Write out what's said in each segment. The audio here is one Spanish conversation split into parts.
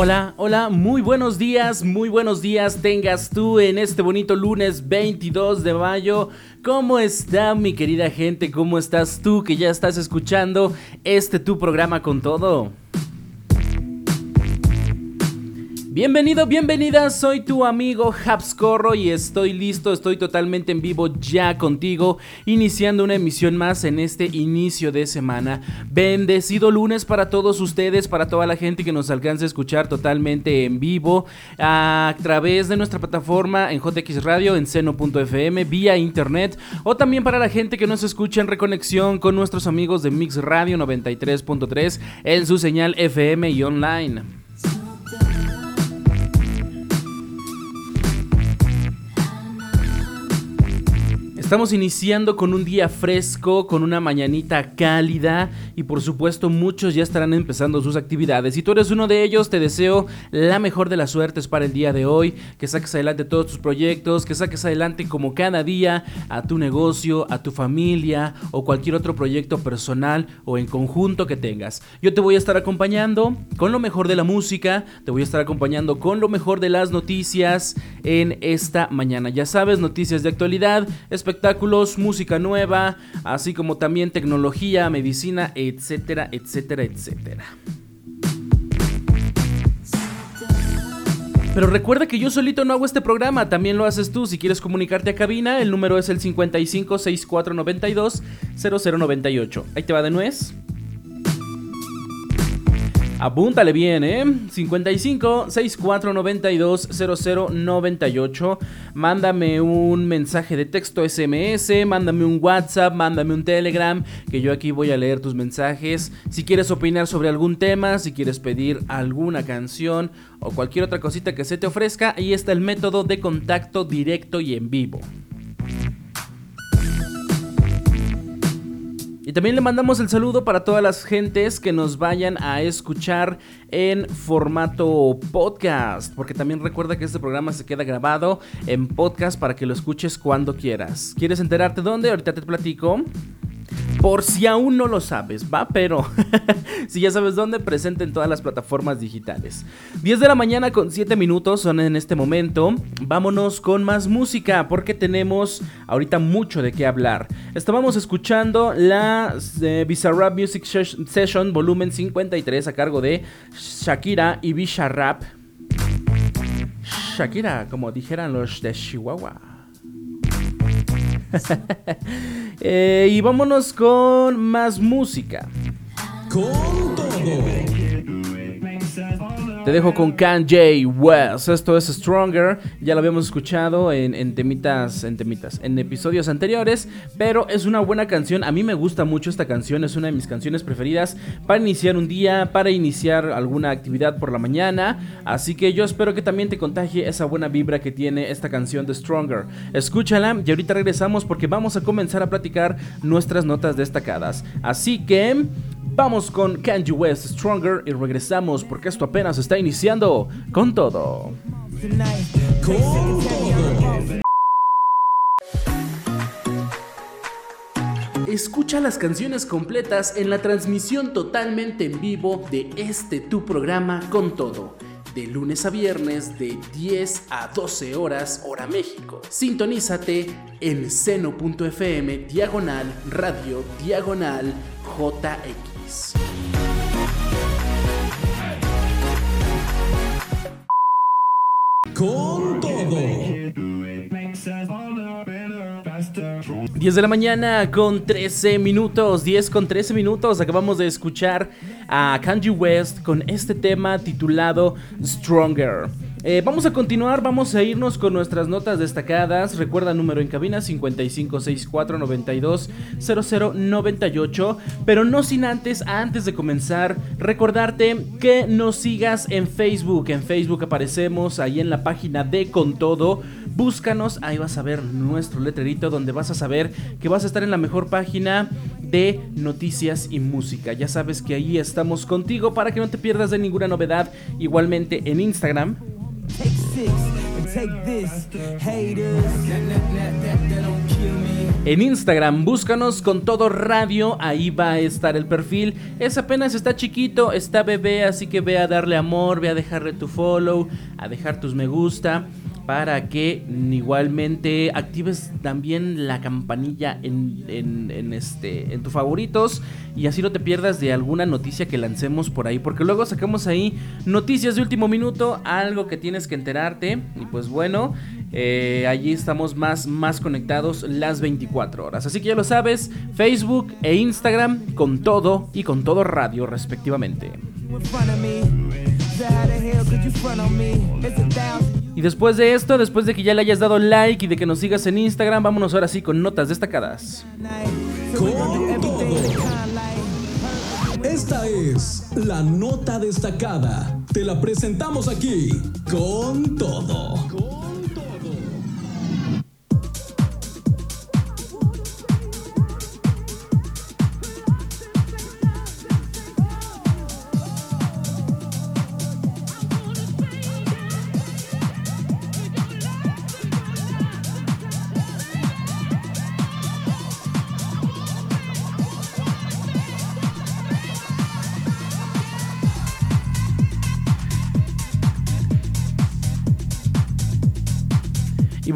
Hola, hola, muy buenos días, muy buenos días tengas tú en este bonito lunes 22 de mayo. ¿Cómo está mi querida gente? ¿Cómo estás tú que ya estás escuchando este tu programa con todo? Bienvenido, bienvenida, soy tu amigo Habscorro y estoy listo, estoy totalmente en vivo ya contigo, iniciando una emisión más en este inicio de semana. Bendecido lunes para todos ustedes, para toda la gente que nos alcance a escuchar totalmente en vivo a través de nuestra plataforma en JX Radio, en seno.fm, vía internet, o también para la gente que nos escucha en reconexión con nuestros amigos de Mix Radio 93.3 en su señal FM y online. Estamos iniciando con un día fresco, con una mañanita cálida y por supuesto muchos ya estarán empezando sus actividades. Si tú eres uno de ellos, te deseo la mejor de las suertes para el día de hoy, que saques adelante todos tus proyectos, que saques adelante como cada día a tu negocio, a tu familia o cualquier otro proyecto personal o en conjunto que tengas. Yo te voy a estar acompañando con lo mejor de la música, te voy a estar acompañando con lo mejor de las noticias en esta mañana. Ya sabes, noticias de actualidad, espectaculares espectáculos, música nueva, así como también tecnología, medicina, etcétera, etcétera, etcétera. Pero recuerda que yo solito no hago este programa, también lo haces tú. Si quieres comunicarte a cabina, el número es el 55 6492 0098. Ahí te va de nuez. Apúntale bien, ¿eh? 55 64 92 00 98. Mándame un mensaje de texto SMS, mándame un WhatsApp, mándame un Telegram, que yo aquí voy a leer tus mensajes. Si quieres opinar sobre algún tema, si quieres pedir alguna canción o cualquier otra cosita que se te ofrezca, ahí está el método de contacto directo y en vivo. Y también le mandamos el saludo para todas las gentes que nos vayan a escuchar en formato podcast, porque también recuerda que este programa se queda grabado en podcast para que lo escuches cuando quieras. ¿Quieres enterarte dónde? Ahorita te platico. Por si aún no lo sabes, va, pero si ya sabes dónde, presente en todas las plataformas digitales. 10 de la mañana con 7 minutos son en este momento. Vámonos con más música porque tenemos ahorita mucho de qué hablar. Estábamos escuchando la eh, Music Session volumen 53 a cargo de Shakira y Bizarrap. Shakira, como dijeran los de Chihuahua. Eh, y vámonos con más música. Con todo. Te dejo con Kanye West. Esto es Stronger. Ya lo habíamos escuchado en, temitas, en temitas, en episodios anteriores. Pero es una buena canción. A mí me gusta mucho esta canción. Es una de mis canciones preferidas para iniciar un día, para iniciar alguna actividad por la mañana. Así que yo espero que también te contagie esa buena vibra que tiene esta canción de Stronger. Escúchala y ahorita regresamos porque vamos a comenzar a platicar nuestras notas destacadas. Así que Vamos con Kanye West Stronger y regresamos porque esto apenas está iniciando con todo. Escucha las canciones completas en la transmisión totalmente en vivo de este tu programa con todo. De lunes a viernes de 10 a 12 horas hora México. Sintonízate en seno.fm diagonal radio diagonal JX país. Con todo. 10 de la mañana con 13 minutos, 10 con 13 minutos. Acabamos de escuchar a Kanji West con este tema titulado Stronger. Eh, vamos a continuar, vamos a irnos con nuestras notas destacadas. Recuerda número en cabina 5564920098. Pero no sin antes, antes de comenzar, recordarte que nos sigas en Facebook. En Facebook aparecemos ahí en la página de Con Todo. Búscanos, ahí vas a ver nuestro letrerito donde vas a saber que vas a estar en la mejor página de noticias y música. Ya sabes que ahí estamos contigo para que no te pierdas de ninguna novedad. Igualmente en Instagram en Instagram, búscanos con todo radio, ahí va a estar el perfil. Es apenas está chiquito, está bebé, así que ve a darle amor, ve a dejarle tu follow, a dejar tus me gusta para que igualmente actives también la campanilla en, este, en tus favoritos y así no te pierdas de alguna noticia que lancemos por ahí, porque luego sacamos ahí noticias de último minuto, algo que tienes que enterarte y pues bueno, eh, allí estamos más, más conectados las 24 horas. Así que ya lo sabes, Facebook e Instagram con todo y con todo radio respectivamente. Y después de esto, después de que ya le hayas dado like y de que nos sigas en Instagram, vámonos ahora sí con notas destacadas. Esta es la nota destacada. Te la presentamos aquí con todo.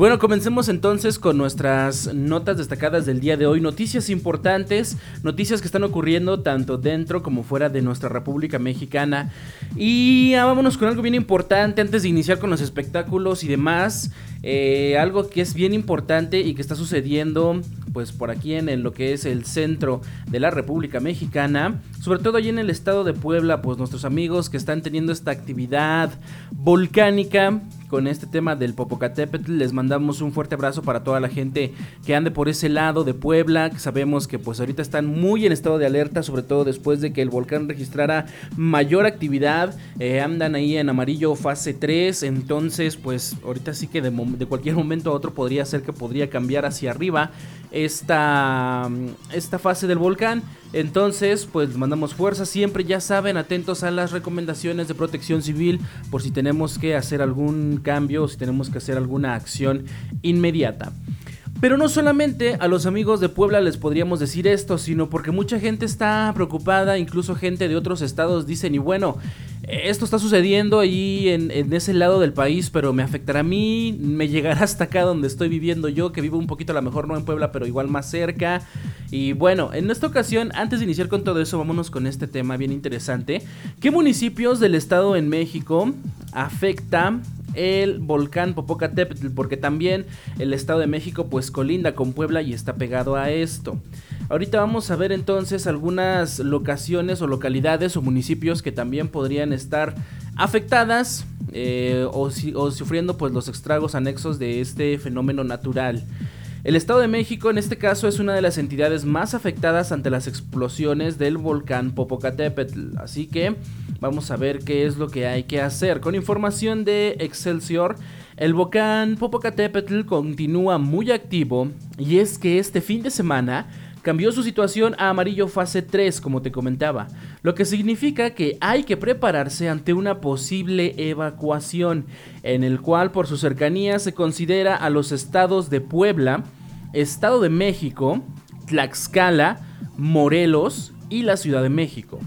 Bueno, comencemos entonces con nuestras notas destacadas del día de hoy. Noticias importantes, noticias que están ocurriendo tanto dentro como fuera de nuestra República Mexicana. Y ah, vámonos con algo bien importante antes de iniciar con los espectáculos y demás. Eh, algo que es bien importante y que está sucediendo pues por aquí en, lo que es el centro de la República Mexicana, sobre todo allí en el estado de Puebla, pues nuestros amigos que están teniendo esta actividad volcánica con este tema del Popocatépetl. Les mandamos un fuerte abrazo para toda la gente que ande por ese lado de Puebla, sabemos que pues ahorita están muy en estado de alerta, sobre todo después de que el volcán registrara mayor actividad. Eh, andan ahí en amarillo fase 3, entonces pues ahorita sí que de, de cualquier momento a otro podría ser que podría cambiar hacia arriba esta, esta fase del volcán. Entonces, pues mandamos fuerza. Siempre ya saben, atentos a las recomendaciones de protección civil por si tenemos que hacer algún cambio o si tenemos que hacer alguna acción inmediata. Pero no solamente a los amigos de Puebla les podríamos decir esto, sino porque mucha gente está preocupada, incluso gente de otros estados dicen, y bueno, esto está sucediendo ahí en, ese lado del país, pero me afectará a mí, me llegará hasta acá donde estoy viviendo yo, que vivo un poquito a lo mejor no en Puebla, pero igual más cerca. Y bueno, en esta ocasión, antes de iniciar con todo eso, vámonos con este tema bien interesante. ¿Qué municipios del estado en México afecta el volcán Popocatépetl, porque también el Estado de México pues colinda con Puebla y está pegado a esto. Ahorita vamos a ver entonces algunas locaciones o localidades o municipios que también podrían estar afectadas eh, o, o sufriendo pues los estragos anexos de este fenómeno natural. El Estado de México en este caso es una de las entidades más afectadas ante las explosiones del volcán Popocatépetl, así que vamos a ver qué es lo que hay que hacer. Con información de Excelsior, el volcán Popocatépetl continúa muy activo y es que este fin de semana cambió su situación a amarillo fase 3, como te comentaba, lo que significa que hay que prepararse ante una posible evacuación, en el cual por su cercanía se considera a los estados de Puebla, Estado de México, Tlaxcala, Morelos y la Ciudad de México.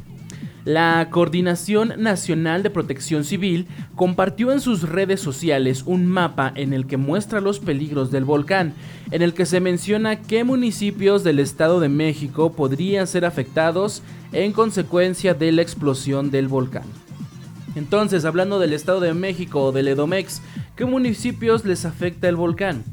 La Coordinación Nacional de Protección Civil compartió en sus redes sociales un mapa en el que muestra los peligros del volcán, en el que se menciona qué municipios del Estado de México podrían ser afectados en consecuencia de la explosión del volcán. Entonces, hablando del Estado de México o del Edomex, ¿Qué municipios les afecta el volcán?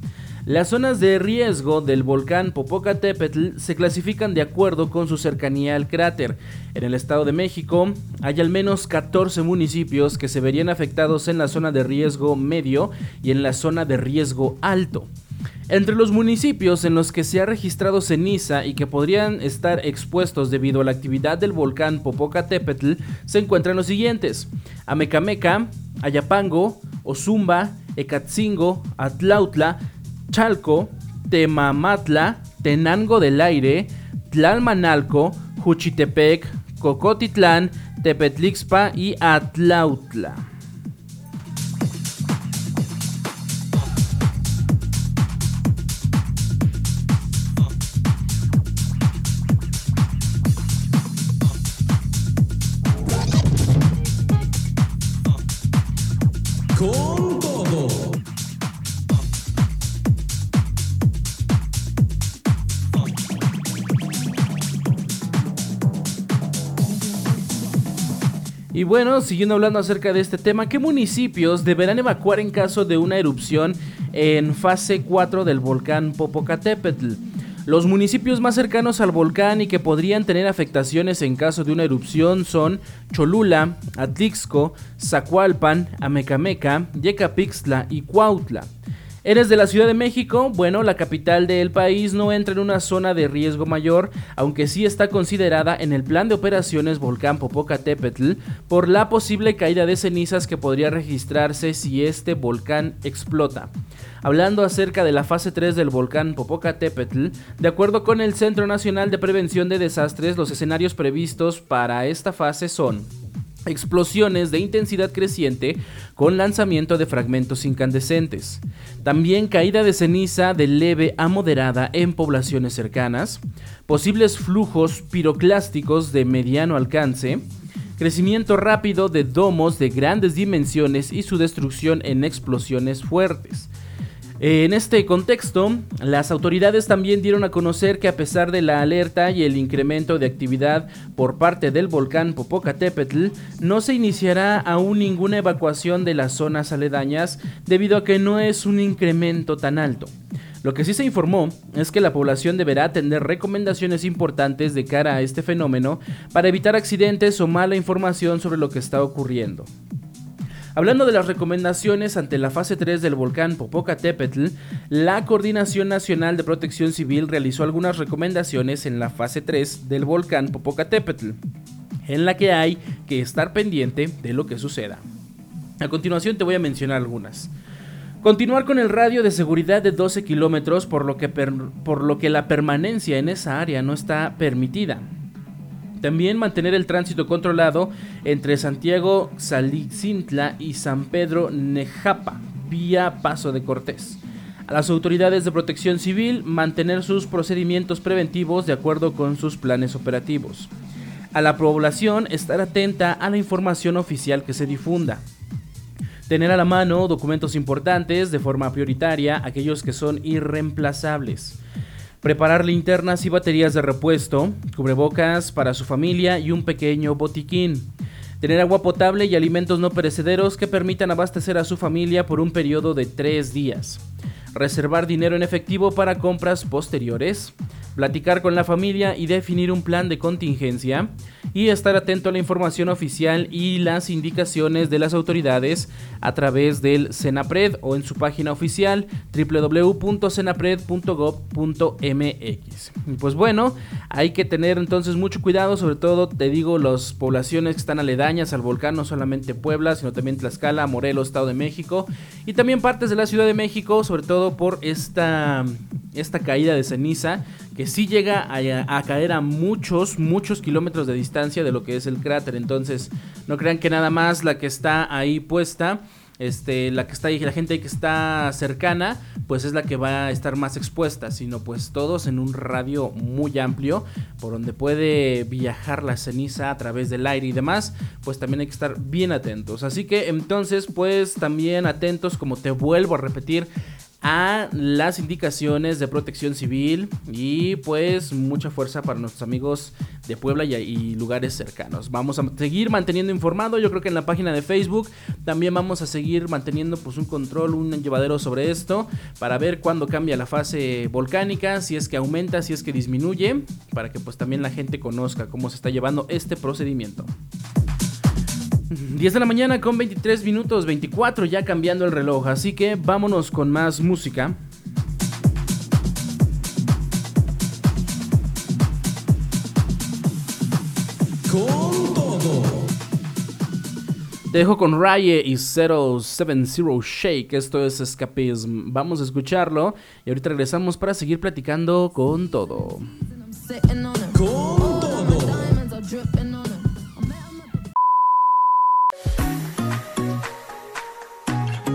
Las zonas de riesgo del volcán Popocatépetl se clasifican de acuerdo con su cercanía al cráter. En el Estado de México hay al menos 14 municipios que se verían afectados en la zona de riesgo medio y en la zona de riesgo alto. Entre los municipios en los que se ha registrado ceniza y que podrían estar expuestos debido a la actividad del volcán Popocatépetl se encuentran los siguientes: Amecameca, Ayapango, Ozumba, Ecatzingo, Atlautla, Chalco, Temamatla, Tenango del Aire, Tlalmanalco, Juchitepec, Cocotitlán, Tepetlixpa y Atlautla. Bueno, siguiendo hablando acerca de este tema, ¿qué municipios deberán evacuar en caso de una erupción en fase 4 del volcán Popocatépetl? Los municipios más cercanos al volcán y que podrían tener afectaciones en caso de una erupción son Cholula, Atlixco, Zacualpan, Amecameca, Yecapixtla y Cuautla. ¿Eres de la Ciudad de México? Bueno, la capital del país no entra en una zona de riesgo mayor, aunque sí está considerada en el plan de operaciones Volcán Popocatépetl por la posible caída de cenizas que podría registrarse si este volcán explota. Hablando acerca de la fase 3 del volcán Popocatépetl, de acuerdo con el Centro Nacional de Prevención de Desastres, los escenarios previstos para esta fase son explosiones de intensidad creciente con lanzamiento de fragmentos incandescentes. También caída de ceniza de leve a moderada en poblaciones cercanas, posibles flujos piroclásticos de mediano alcance, crecimiento rápido de domos de grandes dimensiones y su destrucción en explosiones fuertes. En este contexto, las autoridades también dieron a conocer que a pesar de la alerta y el incremento de actividad por parte del volcán Popocatépetl, no se iniciará aún ninguna evacuación de las zonas aledañas debido a que no es un incremento tan alto. Lo que sí se informó es que la población deberá tener recomendaciones importantes de cara a este fenómeno para evitar accidentes o mala información sobre lo que está ocurriendo. Hablando de las recomendaciones ante la fase 3 del volcán Popocatépetl, la Coordinación Nacional de Protección Civil realizó algunas recomendaciones en la fase 3 del volcán Popocatépetl, en la que hay que estar pendiente de lo que suceda. A continuación te voy a mencionar algunas. Continuar con el radio de seguridad de 12 kilómetros por, por lo que la permanencia en esa área no está permitida. También mantener el tránsito controlado entre Santiago Salicintla y San Pedro Nejapa, vía Paso de Cortés. A las autoridades de protección civil mantener sus procedimientos preventivos de acuerdo con sus planes operativos. A la población estar atenta a la información oficial que se difunda. Tener a la mano documentos importantes de forma prioritaria, aquellos que son irreemplazables preparar linternas y baterías de repuesto, cubrebocas para su familia y un pequeño botiquín. Tener agua potable y alimentos no perecederos que permitan abastecer a su familia por un periodo de tres días. Reservar dinero en efectivo para compras posteriores platicar con la familia y definir un plan de contingencia y estar atento a la información oficial y las indicaciones de las autoridades a través del Senapred o en su página oficial www.senapred.gov.mx. Pues bueno, hay que tener entonces mucho cuidado, sobre todo te digo las poblaciones que están aledañas al volcán, no solamente Puebla, sino también Tlaxcala, Morelos, Estado de México y también partes de la Ciudad de México, sobre todo por esta, esta caída de ceniza que sí llega a, caer a muchos, muchos kilómetros de distancia de lo que es el cráter. Entonces, no crean que nada más la que está ahí puesta, este, la que está ahí, la gente que está cercana, pues es la que va a estar más expuesta, sino pues todos en un radio muy amplio por donde puede viajar la ceniza a través del aire y demás, pues también hay que estar bien atentos. Así que entonces, pues también atentos, como te vuelvo a repetir, a las indicaciones de protección civil y pues mucha fuerza para nuestros amigos de Puebla y, lugares cercanos. Vamos a seguir manteniendo informado, yo creo que en la página de Facebook también vamos a seguir manteniendo pues un control, un llevadero sobre esto para ver cuándo cambia la fase volcánica, si es que aumenta, si es que disminuye, para que pues también la gente conozca cómo se está llevando este procedimiento. 10 de la mañana con 23 minutos, 24 ya cambiando el reloj, así que vámonos con más música. Con todo. Te dejo con Raye y 070 Shake, esto es Escapism. Vamos a escucharlo y ahorita regresamos para seguir platicando con todo. Con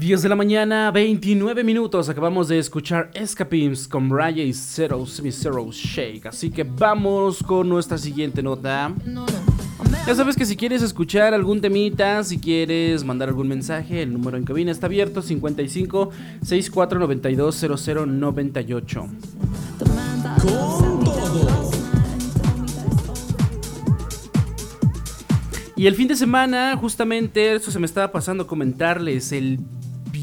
10 de la mañana, 29 minutos. Acabamos de escuchar Escapims con Raya y Zero Zero Shake. Así que vamos con nuestra siguiente nota. Ya sabes que si quieres escuchar algún temita, si quieres mandar algún mensaje, el número en cabina está abierto: 55 64 92 00 98. Con todo. Y el fin de semana, justamente, eso se me estaba pasando comentarles. El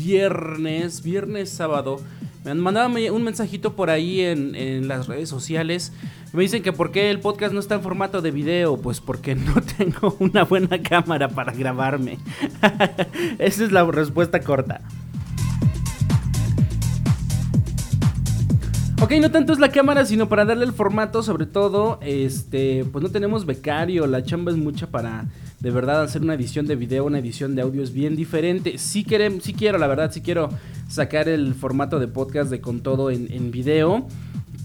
viernes, viernes, sábado, me mandaban un mensajito por ahí en, las redes sociales. Me dicen que por qué el podcast no está en formato de video. Pues porque no tengo una buena cámara para grabarme. Esa es la respuesta corta. Ok, no tanto es la cámara, sino para darle el formato, sobre todo, este, pues no tenemos becario, la chamba es mucha para de verdad hacer una edición de video, una edición de audio es bien diferente. Sí, queremos, sí quiero, la verdad, sí quiero sacar el formato de podcast de con todo en, en video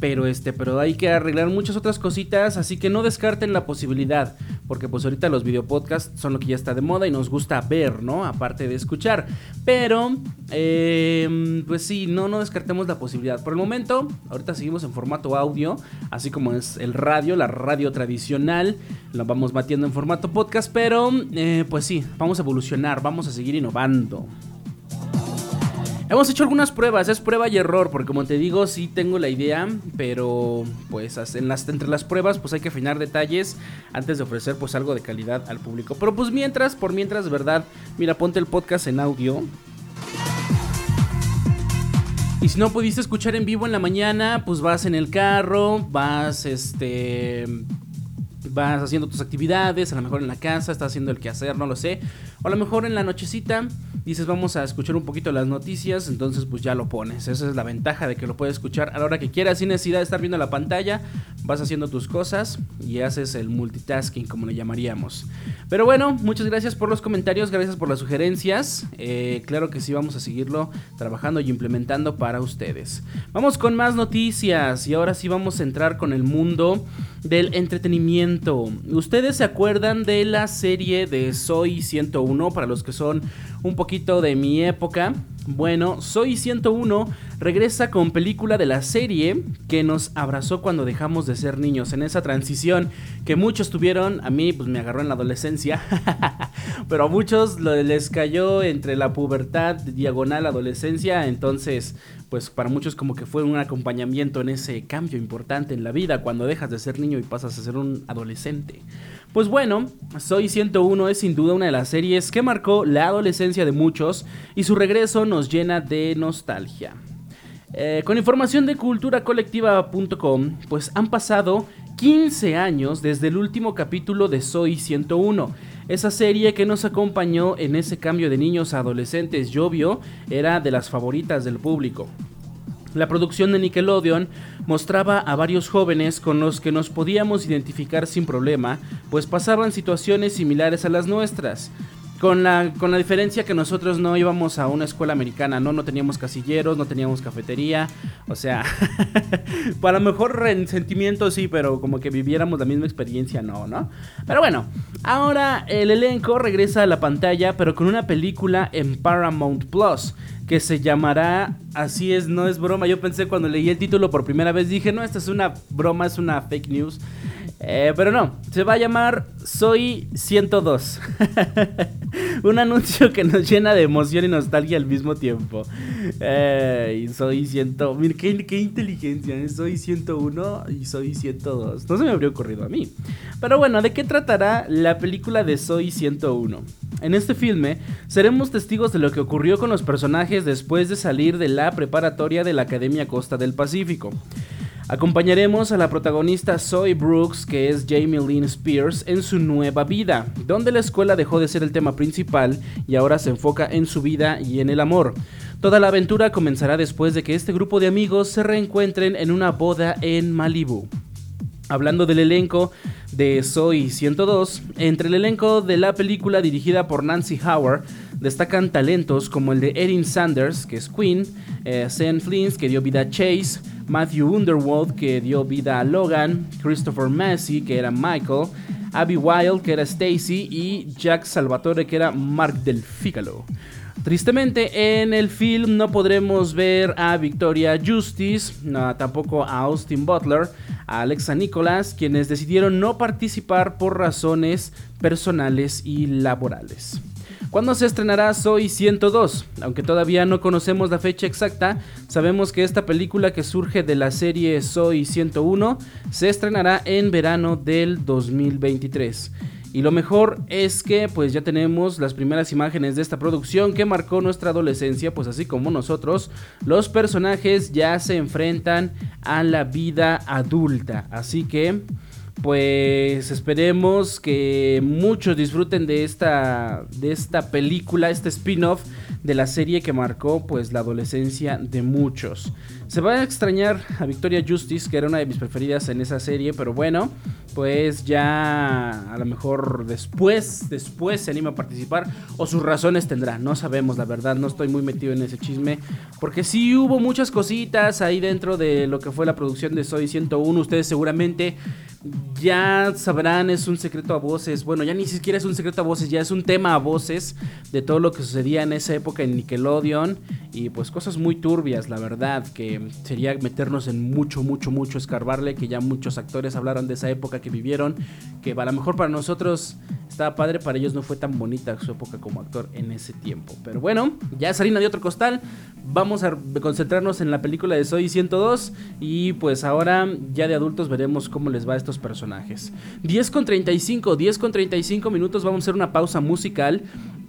pero este, pero hay que arreglar muchas otras cositas, así que no descarten la posibilidad, porque pues ahorita los videopodcasts son lo que ya está de moda y nos gusta ver, ¿no? Aparte de escuchar, pero em, pues sí, no, no descartemos la posibilidad. Por el momento, ahorita seguimos en formato audio, así como es el radio, la radio tradicional, la vamos batiendo en formato podcast, pero eh, pues sí, vamos a evolucionar, vamos a seguir innovando. Hemos hecho algunas pruebas, es prueba y error, porque como te digo, sí tengo la idea, pero pues en las, entre las pruebas pues hay que afinar detalles antes de ofrecer pues algo de calidad al público. Pero pues mientras, por mientras, verdad, mira, ponte el podcast en audio. Y si no pudiste escuchar en vivo en la mañana, pues vas en el carro, vas este vas haciendo tus actividades, a lo mejor en la casa, estás haciendo el quehacer, no lo sé. O a lo mejor en la nochecita dices vamos a escuchar un poquito las noticias, entonces pues ya lo pones. Esa es la ventaja de que lo puedes escuchar a la hora que quieras sin necesidad de estar viendo la pantalla. Vas haciendo tus cosas y haces el multitasking como le llamaríamos. Pero bueno, muchas gracias por los comentarios, gracias por las sugerencias. Eh, claro que sí vamos a seguirlo trabajando y implementando para ustedes. Vamos con más noticias y ahora sí vamos a entrar con el mundo del entretenimiento. ¿Ustedes se acuerdan de la serie de Soy 101 para los que son un poquito de mi época? Bueno, Soy 101 regresa con película de la serie que nos abrazó cuando dejamos de ser niños, en esa transición que muchos tuvieron, a mí pues me agarró en la adolescencia, pero a muchos les cayó entre la pubertad, diagonal, adolescencia, entonces pues para muchos como que fue un acompañamiento en ese cambio importante en la vida cuando dejas de ser niño y pasas a ser un adolescente. Pues bueno, Soy 101 es sin duda una de las series que marcó la adolescencia de muchos y su regreso nos llena de nostalgia. Eh, con información de culturacolectiva.com, pues han pasado 15 años desde el último capítulo de Soy 101. Esa serie que nos acompañó en ese cambio de niños a adolescentes Llovio era de las favoritas del público. La producción de Nickelodeon mostraba a varios jóvenes con los que nos podíamos identificar sin problema, pues pasaban situaciones similares a las nuestras. Con la, con la diferencia que nosotros no íbamos a una escuela americana, ¿no? No teníamos casilleros, no teníamos cafetería. O sea, para mejor en sentimiento sí, pero como que viviéramos la misma experiencia, no, ¿no? Pero bueno, ahora el elenco regresa a la pantalla, pero con una película en Paramount Plus que se llamará Así es, no es broma. Yo pensé cuando leí el título por primera vez, dije, no, esta es una broma, es una fake news. Eh, pero no, se va a llamar Soy 102. Un anuncio que nos llena de emoción y nostalgia al mismo tiempo. Eh, soy 100. Mira, qué, inteligencia. ¿eh? Soy 101 y soy 102. No se me habría ocurrido a mí. Pero bueno, ¿de qué tratará la película de Soy 101? En este filme seremos testigos de lo que ocurrió con los personajes después de salir de la preparatoria de la Academia Costa del Pacífico. Acompañaremos a la protagonista Zoe Brooks, que es Jamie Lynn Spears, en su nueva vida, donde la escuela dejó de ser el tema principal y ahora se enfoca en su vida y en el amor. Toda la aventura comenzará después de que este grupo de amigos se reencuentren en una boda en Malibu. Hablando del elenco de Soy 102, entre el elenco de la película dirigida por Nancy Howard destacan talentos como el de Erin Sanders, que es Queen, eh, Sean que dio vida a Chase, Matthew Underwood, que dio vida a Logan, Christopher Massey, que era Michael, Abby Wilde, que era Stacy, y Jack Salvatore, que era Mark del Fígalo. Tristemente, en el film no podremos ver a Victoria Justice, tampoco a Austin Butler, a Alexa Nicholas, quienes decidieron no participar por razones personales y laborales. ¿Cuándo se estrenará Soy 102? Aunque todavía no conocemos la fecha exacta, sabemos que esta película que surge de la serie Soy 101 se estrenará en verano del 2023. Y lo mejor es que pues ya tenemos las primeras imágenes de esta producción que marcó nuestra adolescencia, pues así como nosotros, los personajes ya se enfrentan a la vida adulta. Así que pues esperemos que muchos disfruten de esta, de esta película, este spin-off de la serie que marcó pues la adolescencia de muchos. Se va a extrañar a Victoria Justice, que era una de mis preferidas en esa serie, pero bueno, pues ya a lo mejor después, después se anima a participar o sus razones tendrá, no sabemos la verdad, no estoy muy metido en ese chisme, porque sí hubo muchas cositas ahí dentro de lo que fue la producción de Soy 101, ustedes seguramente ya sabrán, es un secreto a voces. Bueno, ya ni siquiera es un secreto a voces, ya es un tema a voces de todo lo que sucedía en esa época en Nickelodeon. Y pues cosas muy turbias, la verdad, que sería meternos en mucho, mucho, mucho escarbarle, que ya muchos actores hablaron de esa época que vivieron, que a lo mejor para nosotros estaba padre, para ellos no fue tan bonita su época como actor en ese tiempo. Pero bueno, ya es de otro costal, vamos a concentrarnos en la película de Soy 102 y pues ahora ya de adultos veremos cómo les va a estos personajes. 10 con 35, 10 con 35 minutos, vamos a hacer una pausa musical.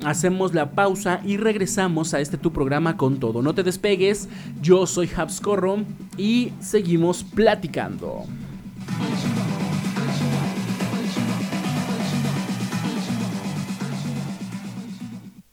Hacemos la pausa y regresamos a este tu programa con todo. No te despegues, yo soy Habscorro y seguimos platicando.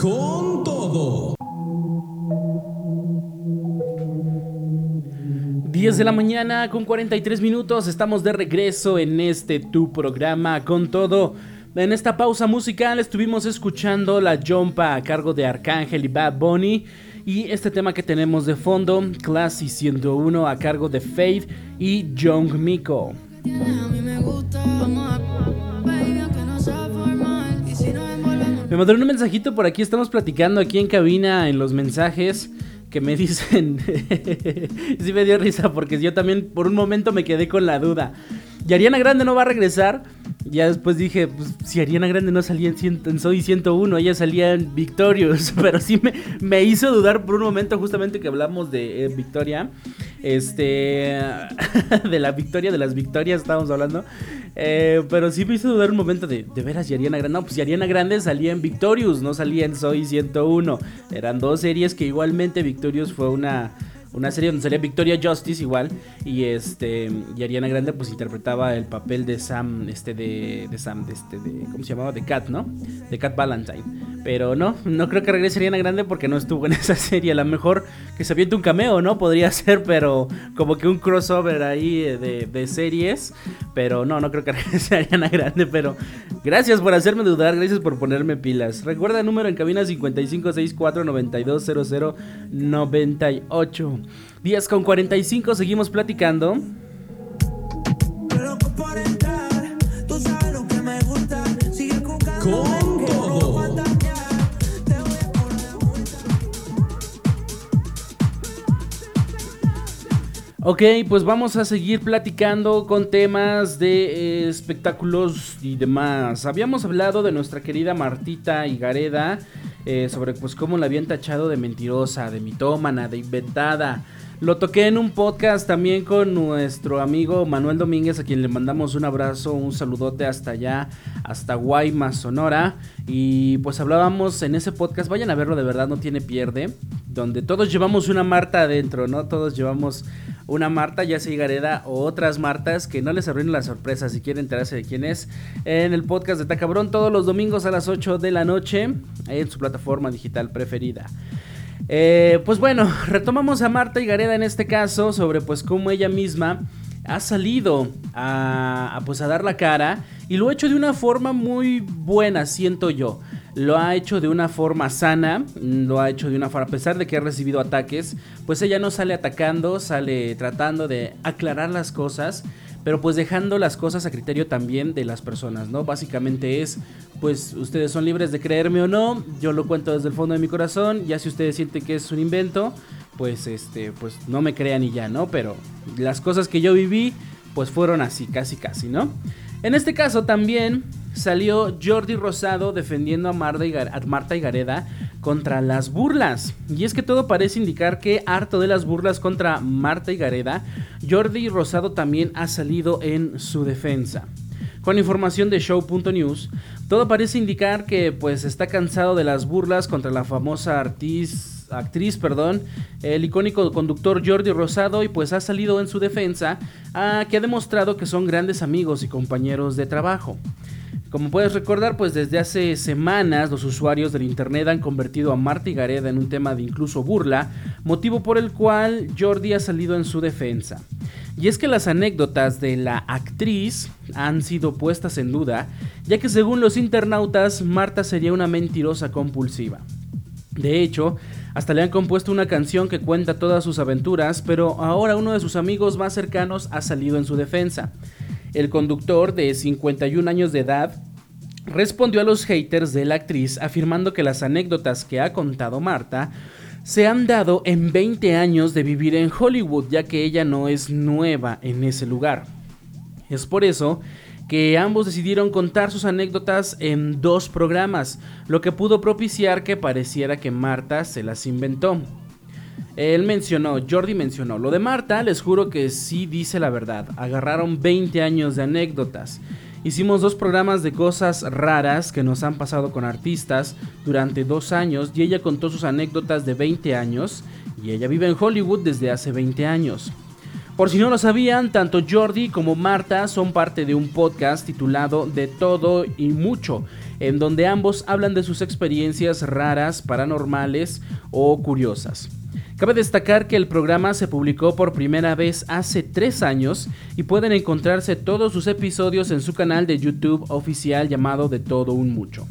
Con todo. 10 de la mañana con 43 minutos, estamos de regreso en este tu programa con todo. En esta pausa musical estuvimos escuchando la jumpa a cargo de Arcángel y Bad Bunny y este tema que tenemos de fondo, Classy 101 a cargo de Faith y Young Miko. Me mandaron un mensajito por aquí, estamos platicando aquí en cabina en los mensajes que me dicen. sí me dio risa porque yo también por un momento me quedé con la duda. ¿Y Ariana Grande no va a regresar? Ya después dije, pues si Ariana Grande no salía en, Soy 101, ella salía en Victorious. Pero sí me, hizo dudar por un momento justamente que hablamos de eh, Victoria. Este. de la victoria, de las victorias estábamos hablando. Eh, pero sí me hizo dudar un momento de, de veras, y Ariana Grande. No, pues y Ariana Grande salía en Victorious, no salía en Soy 101. Eran dos series que igualmente Victorious fue una una serie donde salía Victoria Justice igual y este y Ariana Grande pues interpretaba el papel de Sam este de, de Sam de este de cómo se llamaba de Cat no de Cat Valentine. Pero no no creo que regrese Ariana Grande porque no estuvo en esa serie. A lo mejor que se aviente un cameo no podría ser pero como que un crossover ahí de, de series. Pero no no creo que regrese Ariana Grande pero gracias por hacerme dudar gracias por ponerme pilas. Recuerda el número en cabina 5564920098 10 con 45, seguimos platicando. Ok, pues vamos a seguir platicando con temas de espectáculos y demás. Habíamos hablado de nuestra querida Martita Higareda eh, sobre pues cómo la habían tachado de mentirosa, de mitómana, de inventada. Lo toqué en un podcast también con nuestro amigo Manuel Domínguez, a quien le mandamos un abrazo, un saludote hasta allá, hasta Guaymas, Sonora. Y pues hablábamos en ese podcast, vayan a verlo, de verdad no tiene pierde, donde todos llevamos una Marta adentro, ¿no? Todos llevamos una Marta, ya sea Gareda o otras Martas, que no les arruinen la sorpresa si quieren enterarse de quién es. En el podcast de Tacabrón, todos los domingos a las 8 de la noche, en su plataforma digital preferida. Eh, pues bueno, retomamos a Marta y Gareda en este caso sobre pues cómo ella misma ha salido a, pues a dar la cara y lo ha hecho de una forma muy buena, siento yo. Lo ha hecho de una forma sana, lo ha hecho de una forma, a pesar de que ha recibido ataques, pues ella no sale atacando, sale tratando de aclarar las cosas pero pues dejando las cosas a criterio también de las personas, ¿no? Básicamente es, pues ustedes son libres de creerme o no, yo lo cuento desde el fondo de mi corazón, ya si ustedes sienten que es un invento, pues este, pues no me crean y ya, ¿no? Pero las cosas que yo viví, pues fueron así, casi casi, ¿no? En este caso también salió Jordi Rosado defendiendo a Marta, y Marta Gareda contra las burlas. Y es que todo parece indicar que harto de las burlas contra Marta y Gareda, Jordi Rosado también ha salido en su defensa. Con información de show.news, todo parece indicar que pues está cansado de las burlas contra la famosa actriz, perdón, el icónico conductor Jordi Rosado y pues ha salido en su defensa, a, que ha demostrado que son grandes amigos y compañeros de trabajo. Como puedes recordar, pues desde hace semanas los usuarios del internet han convertido a Marta y Gareda en un tema de incluso burla, motivo por el cual Jordi ha salido en su defensa. Y es que las anécdotas de la actriz han sido puestas en duda, ya que según los internautas, Marta sería una mentirosa compulsiva. De hecho, hasta le han compuesto una canción que cuenta todas sus aventuras, pero ahora uno de sus amigos más cercanos ha salido en su defensa. El conductor, de 51 años de edad, respondió a los haters de la actriz afirmando que las anécdotas que ha contado Marta se han dado en 20 años de vivir en Hollywood, ya que ella no es nueva en ese lugar. Es por eso que ambos decidieron contar sus anécdotas en dos programas, lo que pudo propiciar que pareciera que Marta se las inventó. Él mencionó, Jordi mencionó, lo de Marta, les juro que sí dice la verdad. Agarraron 20 años de anécdotas. Hicimos dos programas de cosas raras que nos han pasado con artistas durante dos años y ella contó sus anécdotas de 20 años y ella vive en Hollywood desde hace 20 años. Por si no lo sabían, tanto Jordi como Marta son parte de un podcast titulado De todo y mucho, en donde ambos hablan de sus experiencias raras, paranormales o curiosas. Cabe destacar que el programa se publicó por primera vez hace tres años y pueden encontrarse todos sus episodios en su canal de YouTube oficial llamado De Todo Un Mucho.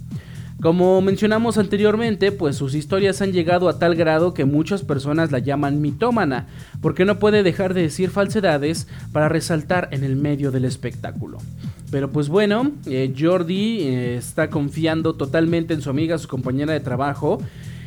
Como mencionamos anteriormente, pues sus historias han llegado a tal grado que muchas personas la llaman mitómana, porque no puede dejar de decir falsedades para resaltar en el medio del espectáculo. Pero pues bueno, eh, Jordi eh, está confiando totalmente en su amiga, su compañera de trabajo,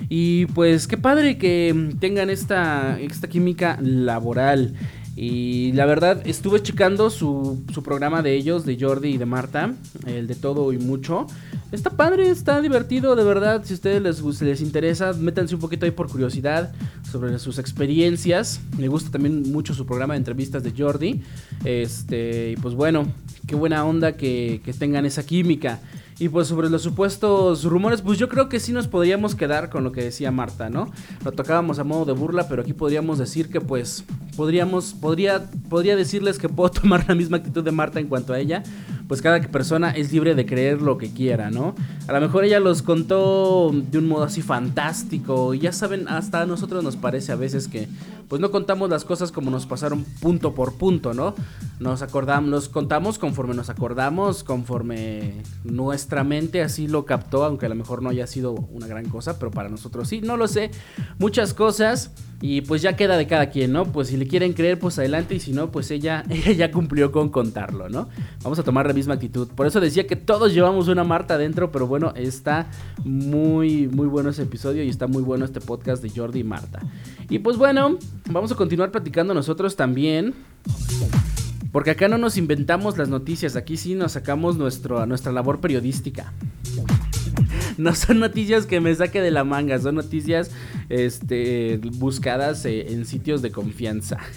y pues qué padre que tengan esta, esta química laboral. Y la verdad, estuve checando su, su, programa de ellos, de Jordi y de Marta, el de todo y mucho. Está padre, está divertido, de verdad. Si a ustedes les, les interesa, métanse un poquito ahí por curiosidad sobre sus experiencias. Me gusta también mucho su programa de entrevistas de Jordi. Este, y pues bueno, qué buena onda que, que tengan esa química. Y pues sobre los supuestos rumores, pues yo creo que sí nos podríamos quedar con lo que decía Marta, ¿no? Lo tocábamos a modo de burla, pero aquí podríamos decir que pues podríamos, podría, podría decirles que puedo tomar la misma actitud de Marta en cuanto a ella, pues cada persona es libre de creer lo que quiera, ¿no? A lo mejor ella los contó de un modo así fantástico y ya saben, hasta a nosotros nos parece a veces que pues no contamos las cosas como nos pasaron punto por punto, ¿no? Nos acordamos, nos contamos conforme nos acordamos, conforme nuestra mente así lo captó, aunque a lo mejor no haya sido una gran cosa, pero para nosotros sí, no lo sé, muchas cosas y pues ya queda de cada quien, ¿no? Pues si le quieren creer, pues adelante y si no, pues ella, ella ya cumplió con contarlo, ¿no? Vamos a tomar la misma actitud. Por eso decía que todos llevamos una Marta adentro, pero bueno, está muy, muy bueno ese episodio y está muy bueno este podcast de Jordi y Marta. Y pues bueno, vamos a continuar platicando nosotros también. Porque acá no nos inventamos las noticias, aquí sí nos sacamos nuestro, nuestra labor periodística. no son noticias que me saque de la manga, son noticias este, buscadas eh, en sitios de confianza.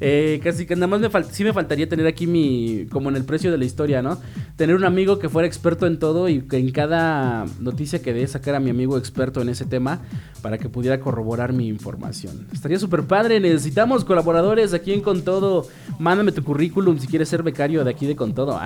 Eh, casi que nada más me sí me faltaría tener aquí mi, como en el precio de la historia, ¿no? Tener un amigo que fuera experto en todo y que en cada noticia que dé sacar a mi amigo experto en ese tema para que pudiera corroborar mi información. Estaría súper padre, necesitamos colaboradores aquí en Con Todo. Mándame tu currículum si quieres ser becario de aquí de Con Todo.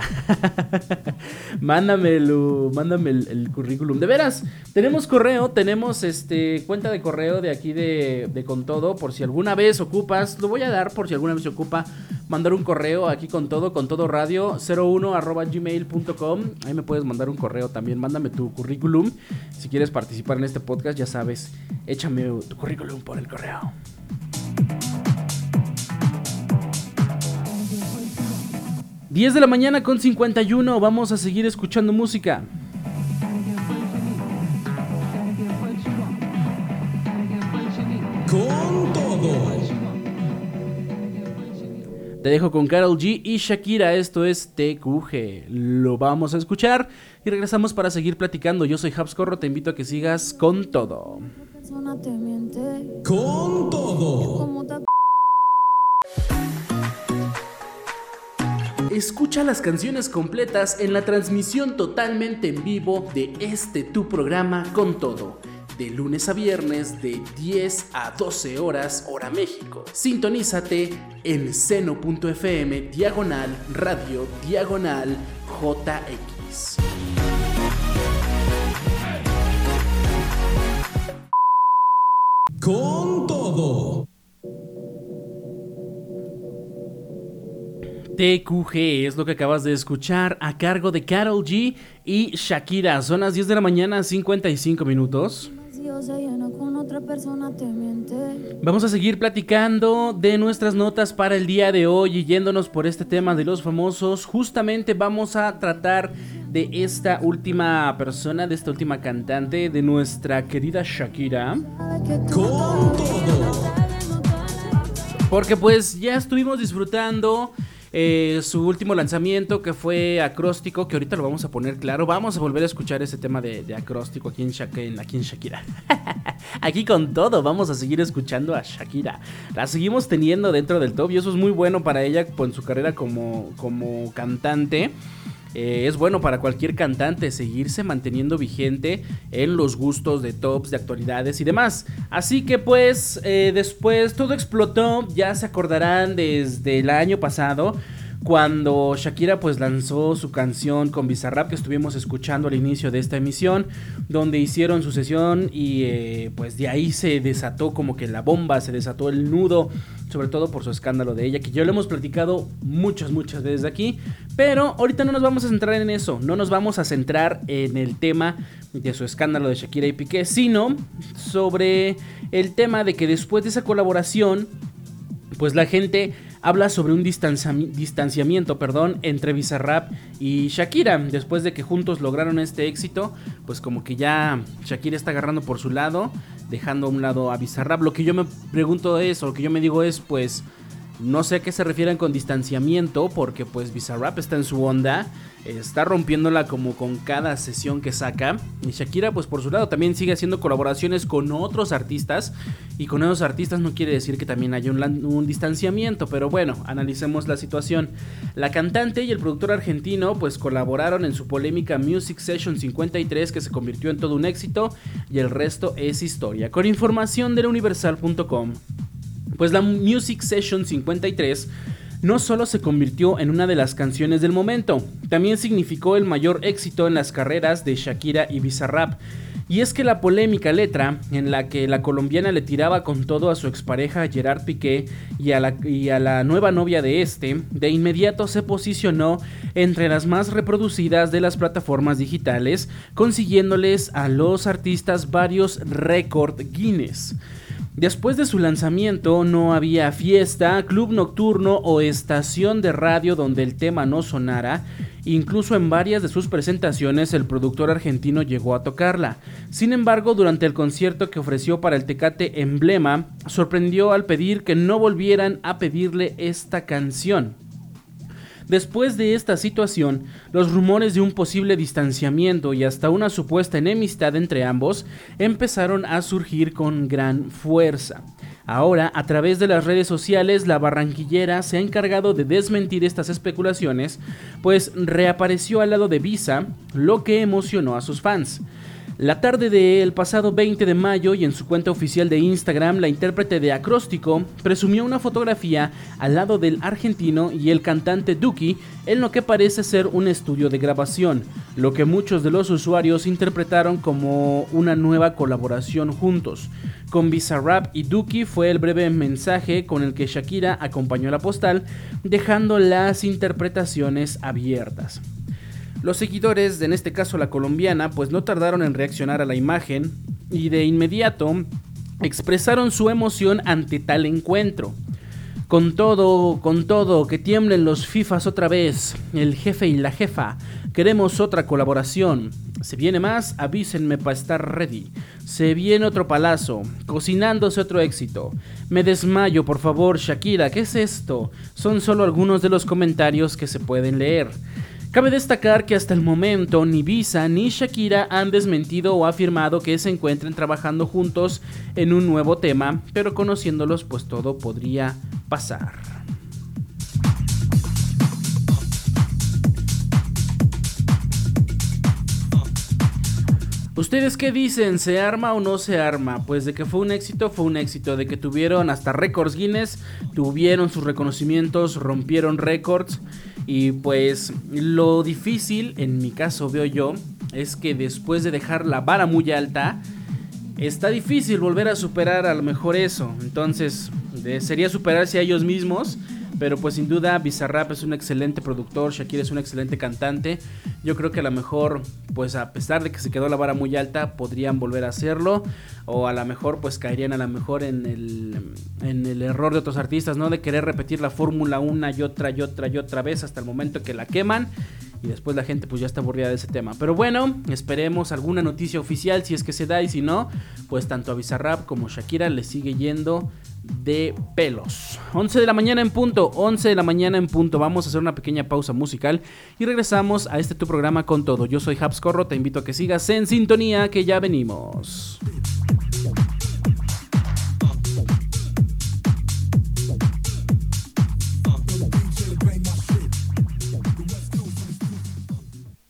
mándamelo, mándame el, currículum. De veras, tenemos correo, tenemos este cuenta de correo de aquí de, de Con Todo por si alguna vez ocupas, lo voy a dar por si alguna vez se ocupa mandar un correo aquí con todo, con todo radio 01 arroba gmail.com. Ahí me puedes mandar un correo también. Mándame tu currículum. Si quieres participar en este podcast, ya sabes, échame tu currículum por el correo. 10 de la mañana con 51, vamos a seguir escuchando música. Con todo. Te dejo con Carol G y Shakira, esto es TQG. Lo vamos a escuchar y regresamos para seguir platicando. Yo soy Habscorro, te invito a que sigas con todo. Con todo. Escucha las canciones completas en la transmisión totalmente en vivo de este tu programa con todo de lunes a viernes de 10 a 12 horas hora México. Sintonízate en seno.fm diagonal radio diagonal JX. Con todo. TQG es lo que acabas de escuchar a cargo de Carol G y Shakira. Son las 10 de la mañana, 55 minutos. Vamos a seguir platicando de nuestras notas para el día de hoy y yéndonos por este tema de los famosos. Justamente vamos a tratar de esta última persona, de esta última cantante, de nuestra querida Shakira. Porque pues ya estuvimos disfrutando eh, su último lanzamiento que fue acróstico, que ahorita lo vamos a poner claro. Vamos a volver a escuchar ese tema de, acróstico aquí en, aquí en Shakira. aquí con todo, vamos a seguir escuchando a Shakira. La seguimos teniendo dentro del top y eso es muy bueno para ella en su carrera como, como cantante. Eh, es bueno para cualquier cantante seguirse manteniendo vigente en los gustos de tops, de actualidades y demás. Así que pues eh, después todo explotó, ya se acordarán desde el año pasado cuando Shakira pues lanzó su canción con Bizarrap que estuvimos escuchando al inicio de esta emisión, donde hicieron su sesión y eh, pues de ahí se desató como que la bomba, se desató el nudo, sobre todo por su escándalo de ella, que ya lo hemos platicado muchas, muchas veces aquí, pero ahorita no nos vamos a centrar en eso, no nos vamos a centrar en el tema de su escándalo de Shakira y Piqué, sino sobre el tema de que después de esa colaboración, pues la gente habla sobre un distanciamiento perdón, entre Bizarrap y Shakira. Después de que juntos lograron este éxito, pues como que ya Shakira está agarrando por su lado dejando a un lado a Bizarrap. Lo que yo me pregunto es, o lo que yo me digo es, pues, no sé a qué se refieren con distanciamiento, porque pues Bizarrap está en su onda, está rompiéndola como con cada sesión que saca. Y Shakira, pues por su lado, también sigue haciendo colaboraciones con otros artistas. Y con esos artistas no quiere decir que también haya un, distanciamiento, pero bueno, analicemos la situación. La cantante y el productor argentino, pues colaboraron en su polémica Music Session 53, que se convirtió en todo un éxito, y el resto es historia. Con información de la universal.com. Pues la Music Session 53 no solo se convirtió en una de las canciones del momento, también significó el mayor éxito en las carreras de Shakira y Bizarrap. Y es que la polémica letra, en la que la colombiana le tiraba con todo a su expareja Gerard Piqué y a, la, y a la nueva novia de este, de inmediato se posicionó entre las más reproducidas de las plataformas digitales, consiguiéndoles a los artistas varios récord Guinness. Después de su lanzamiento no había fiesta, club nocturno o estación de radio donde el tema no sonara. Incluso en varias de sus presentaciones el productor argentino llegó a tocarla. Sin embargo, durante el concierto que ofreció para el Tecate Emblema, sorprendió al pedir que no volvieran a pedirle esta canción. Después de esta situación, los rumores de un posible distanciamiento y hasta una supuesta enemistad entre ambos empezaron a surgir con gran fuerza. Ahora, a través de las redes sociales, la barranquillera se ha encargado de desmentir estas especulaciones, pues reapareció al lado de Visa, lo que emocionó a sus fans. La tarde del pasado 20 de mayo y en su cuenta oficial de Instagram, la intérprete de Acróstico presumió una fotografía al lado del argentino y el cantante Duki en lo que parece ser un estudio de grabación, lo que muchos de los usuarios interpretaron como una nueva colaboración juntos. Con Bizarrap y Duki fue el breve mensaje con el que Shakira acompañó la postal, dejando las interpretaciones abiertas. Los seguidores, en este caso la colombiana, pues no tardaron en reaccionar a la imagen y de inmediato expresaron su emoción ante tal encuentro. Con todo, con todo, que tiemblen los FIFAs otra vez, el jefe y la jefa, queremos otra colaboración. Se viene más, avísenme para estar ready. Se viene otro palazo, cocinándose otro éxito. Me desmayo, por favor, Shakira, ¿qué es esto? Son solo algunos de los comentarios que se pueden leer. Cabe destacar que hasta el momento ni Visa ni Shakira han desmentido o afirmado que se encuentren trabajando juntos en un nuevo tema, pero conociéndolos pues todo podría pasar. ¿Ustedes qué dicen? ¿Se arma o no se arma? Pues de que fue un éxito, fue un éxito. De que tuvieron hasta récords Guinness, tuvieron sus reconocimientos, rompieron récords. Y pues lo difícil, en mi caso veo yo, es que después de dejar la vara muy alta, está difícil volver a superar a lo mejor eso. Entonces, sería superarse a ellos mismos pero pues sin duda Bizarrap es un excelente productor, Shakira es un excelente cantante. Yo creo que a lo mejor, pues a pesar de que se quedó la vara muy alta, podrían volver a hacerlo. O a lo mejor pues caerían a lo mejor en el, en el error de otros artistas, ¿no? De querer repetir la fórmula una y otra y otra y otra vez hasta el momento que la queman y después la gente pues ya está aburrida de ese tema. Pero bueno, esperemos alguna noticia oficial si es que se da y si no, pues tanto a Bizarrap como Shakira le sigue yendo de pelos. 11 de la mañana en punto, 11 de la mañana en punto. Vamos a hacer una pequeña pausa musical y regresamos a este tu programa con todo. Yo soy Habs Corro, te invito a que sigas en sintonía que ya venimos.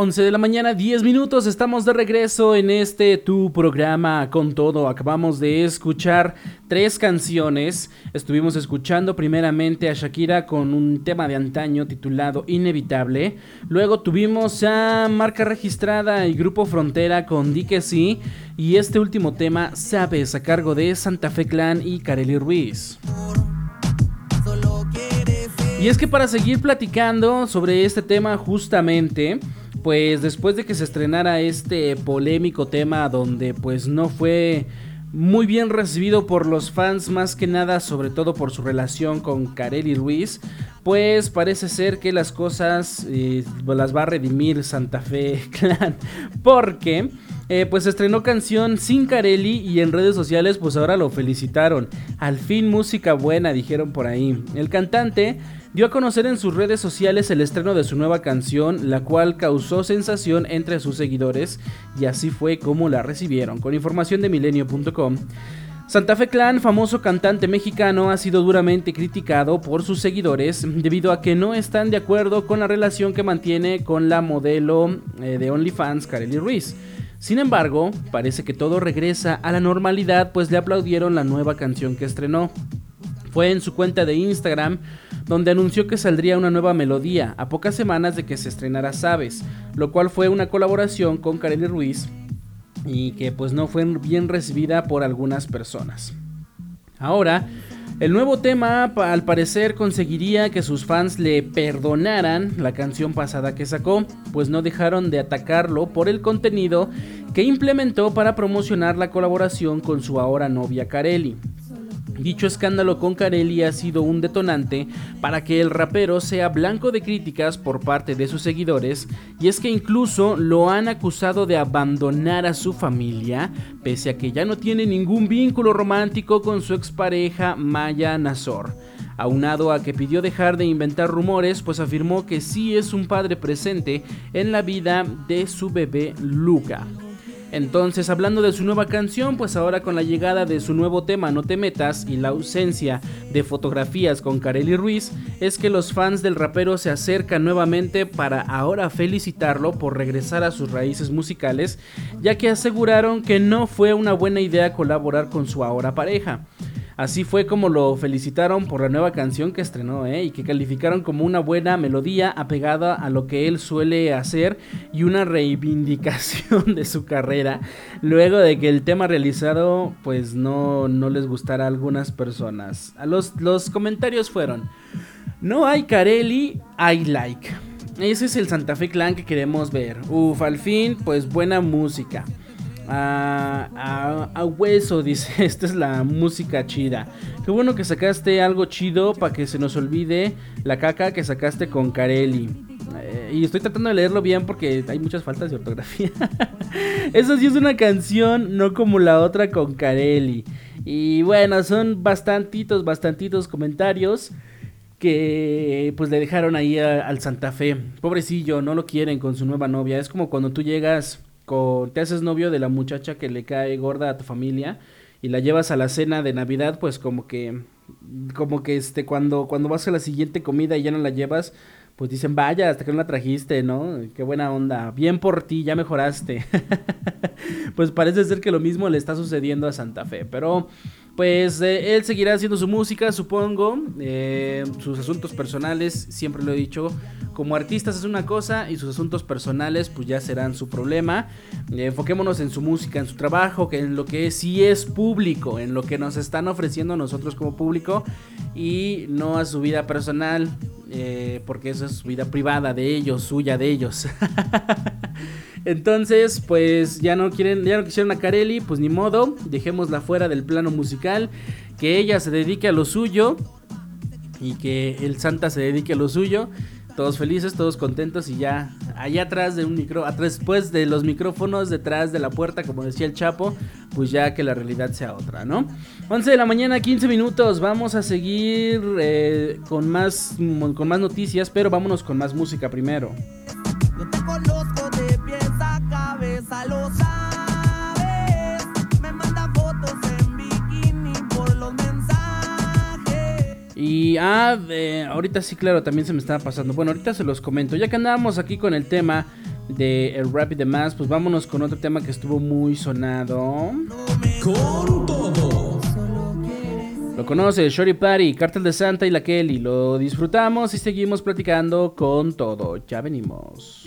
11 de la mañana, 10 minutos, estamos de regreso en este tu programa con todo. Acabamos de escuchar tres canciones. Estuvimos escuchando primeramente a Shakira con un tema de antaño titulado Inevitable. Luego tuvimos a Marca Registrada y Grupo Frontera con Dique Sí. Y este último tema, Sabes, a cargo de Santa Fe Clan y Kareli Ruiz. Y es que para seguir platicando sobre este tema justamente pues después de que se estrenara este polémico tema donde pues no fue muy bien recibido por los fans más que nada sobre todo por su relación con Kareli Ruiz pues parece ser que las cosas eh, las va a redimir Santa Fe Clan porque eh, pues estrenó canción sin Carelli y en redes sociales pues ahora lo felicitaron. Al fin música buena dijeron por ahí. El cantante dio a conocer en sus redes sociales el estreno de su nueva canción, la cual causó sensación entre sus seguidores y así fue como la recibieron. Con información de milenio.com. Santa Fe Clan, famoso cantante mexicano, ha sido duramente criticado por sus seguidores debido a que no están de acuerdo con la relación que mantiene con la modelo eh, de OnlyFans, Kareli Ruiz. Sin embargo, parece que todo regresa a la normalidad pues le aplaudieron la nueva canción que estrenó. Fue en su cuenta de Instagram donde anunció que saldría una nueva melodía a pocas semanas de que se estrenara Sabes, lo cual fue una colaboración con Kareli Ruiz y que pues no fue bien recibida por algunas personas. Ahora, el nuevo tema al parecer conseguiría que sus fans le perdonaran la canción pasada que sacó, pues no dejaron de atacarlo por el contenido que implementó para promocionar la colaboración con su ahora novia Kareli. Dicho escándalo con Carelli ha sido un detonante para que el rapero sea blanco de críticas por parte de sus seguidores y es que incluso lo han acusado de abandonar a su familia pese a que ya no tiene ningún vínculo romántico con su expareja Maya Nazor. Aunado a que pidió dejar de inventar rumores, pues afirmó que sí es un padre presente en la vida de su bebé Luca. Entonces, hablando de su nueva canción, pues ahora con la llegada de su nuevo tema No te metas y la ausencia de fotografías con Kareli Ruiz, es que los fans del rapero se acercan nuevamente para ahora felicitarlo por regresar a sus raíces musicales, ya que aseguraron que no fue una buena idea colaborar con su ahora pareja. Así fue como lo felicitaron por la nueva canción que estrenó ¿eh? y que calificaron como una buena melodía apegada a lo que él suele hacer y una reivindicación de su carrera luego de que el tema realizado pues no, no les gustara a algunas personas. Los, los comentarios fueron, no hay Carelli, I like. Ese es el Santa Fe Clan que queremos ver. Uf, al fin pues buena música. A, hueso, dice, esta es la música chida. Qué bueno que sacaste algo chido para que se nos olvide la caca que sacaste con Carelli. Eh, y estoy tratando de leerlo bien porque hay muchas faltas de ortografía. Eso sí es una canción, no como la otra con Carelli. Y bueno, son bastantitos, bastantitos comentarios que pues le dejaron ahí al Santa Fe. Pobrecillo, no lo quieren con su nueva novia. Es como cuando tú llegas te haces novio de la muchacha que le cae gorda a tu familia y la llevas a la cena de Navidad, pues como que como que este cuando cuando vas a la siguiente comida y ya no la llevas, pues dicen, "Vaya, hasta que no la trajiste, ¿no? Qué buena onda. Bien por ti, ya mejoraste." pues parece ser que lo mismo le está sucediendo a Santa Fe, pero pues eh, él seguirá haciendo su música, supongo, eh, sus asuntos personales, siempre lo he dicho, como artistas es una cosa y sus asuntos personales pues ya serán su problema. Eh, enfoquémonos en su música, en su trabajo, que en lo que sí es público, en lo que nos están ofreciendo nosotros como público y no a su vida personal, porque eso es su vida privada de ellos, suya de ellos. Entonces, pues ya no quieren, ya no quisieron a Carelli, pues ni modo, dejémosla fuera del plano musical, que ella se dedique a lo suyo y que el Santa se dedique a lo suyo. Todos felices, todos contentos y ya allá atrás de un micro, atrás después de los micrófonos, detrás de la puerta, como decía el Chapo, pues ya que la realidad sea otra, ¿no? 11 de la mañana, 15 minutos, vamos a seguir eh, con, más, con más noticias, pero vámonos con más música primero. Y ah, ahorita sí, claro, también se me estaba pasando. Bueno, ahorita se los comento. Ya que andábamos aquí con el tema de El Rap y demás, pues vámonos con otro tema que estuvo muy sonado. Con todo. Lo conoce Shorty Party, Cartel de Santa y la Kelly. Lo disfrutamos y seguimos platicando con todo. Ya venimos.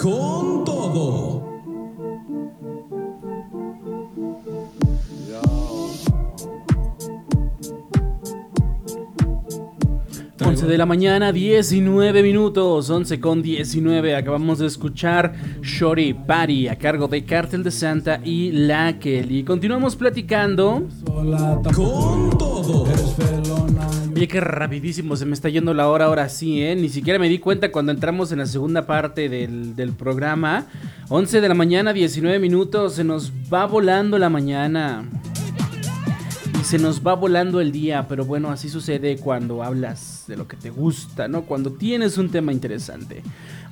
Con todo. 11 de la mañana, 19 minutos, 11 con 19. Acabamos de escuchar Shorty Party a cargo de Cartel de Santa y La Kelly. Continuamos platicando. Con todo. Oye, qué rapidísimo se me está yendo la hora ahora sí, ¿eh? Ni siquiera me di cuenta cuando entramos en la segunda parte del, del programa. 11 de la mañana, 19 minutos, se nos va volando la mañana se nos va volando el día, pero bueno, así sucede cuando hablas de lo que te gusta, ¿no? Cuando tienes un tema interesante.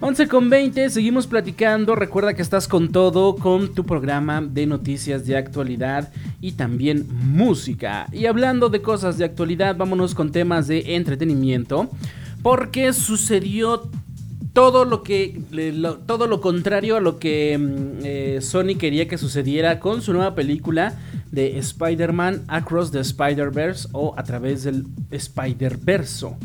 11 con 20, seguimos platicando. Recuerda que estás con todo, con tu programa de noticias de actualidad y también música. Y hablando de cosas de actualidad, vámonos con temas de entretenimiento. Porque sucedió todo lo que todo lo contrario a lo que mm, eh, Sony quería que sucediera con su nueva película de Spider-Man Across the Spider-Verse o a través del Spider-Verso.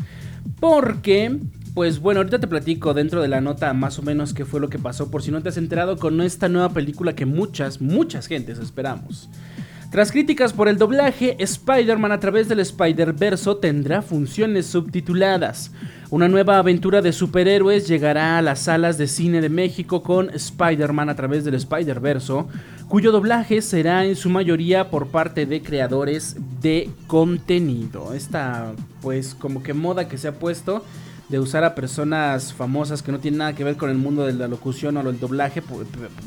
Porque pues bueno, ahorita te platico dentro de la nota más o menos qué fue lo que pasó por si no te has enterado con esta nueva película que muchas, muchas gentes esperamos. Tras críticas por el doblaje, Spider-Man a través del Spider-Verso tendrá funciones subtituladas. Una nueva aventura de superhéroes llegará a las salas de cine de México con Spider-Man a través del Spider-Verso, cuyo doblaje será en su mayoría por parte de creadores de contenido. Esta pues como que moda que se ha puesto de usar a personas famosas que no tienen nada que ver con el mundo de la locución o el doblaje,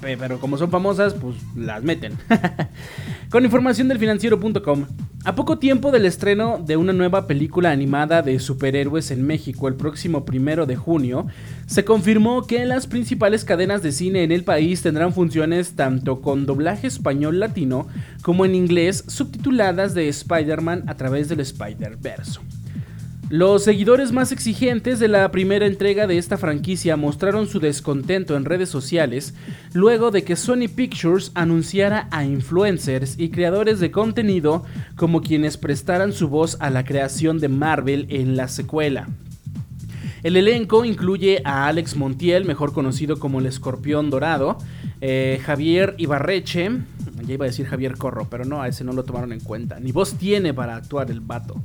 pero como son famosas, pues las meten. con información del financiero.com. A poco tiempo del estreno de una nueva película animada de superhéroes en México el próximo primero de junio, se confirmó que las principales cadenas de cine en el país tendrán funciones tanto con doblaje español latino como en inglés subtituladas de Spider-Man a través del Spider-Verse. Los seguidores más exigentes de la primera entrega de esta franquicia mostraron su descontento en redes sociales luego de que Sony Pictures anunciara a influencers y creadores de contenido como quienes prestaran su voz a la creación de Marvel en la secuela. El elenco incluye a Alex Montiel, mejor conocido como el Escorpión Dorado, eh, Javier Ibarreche, ya iba a decir Javier Corro, pero no, a ese no lo tomaron en cuenta. Ni voz tiene para actuar el vato.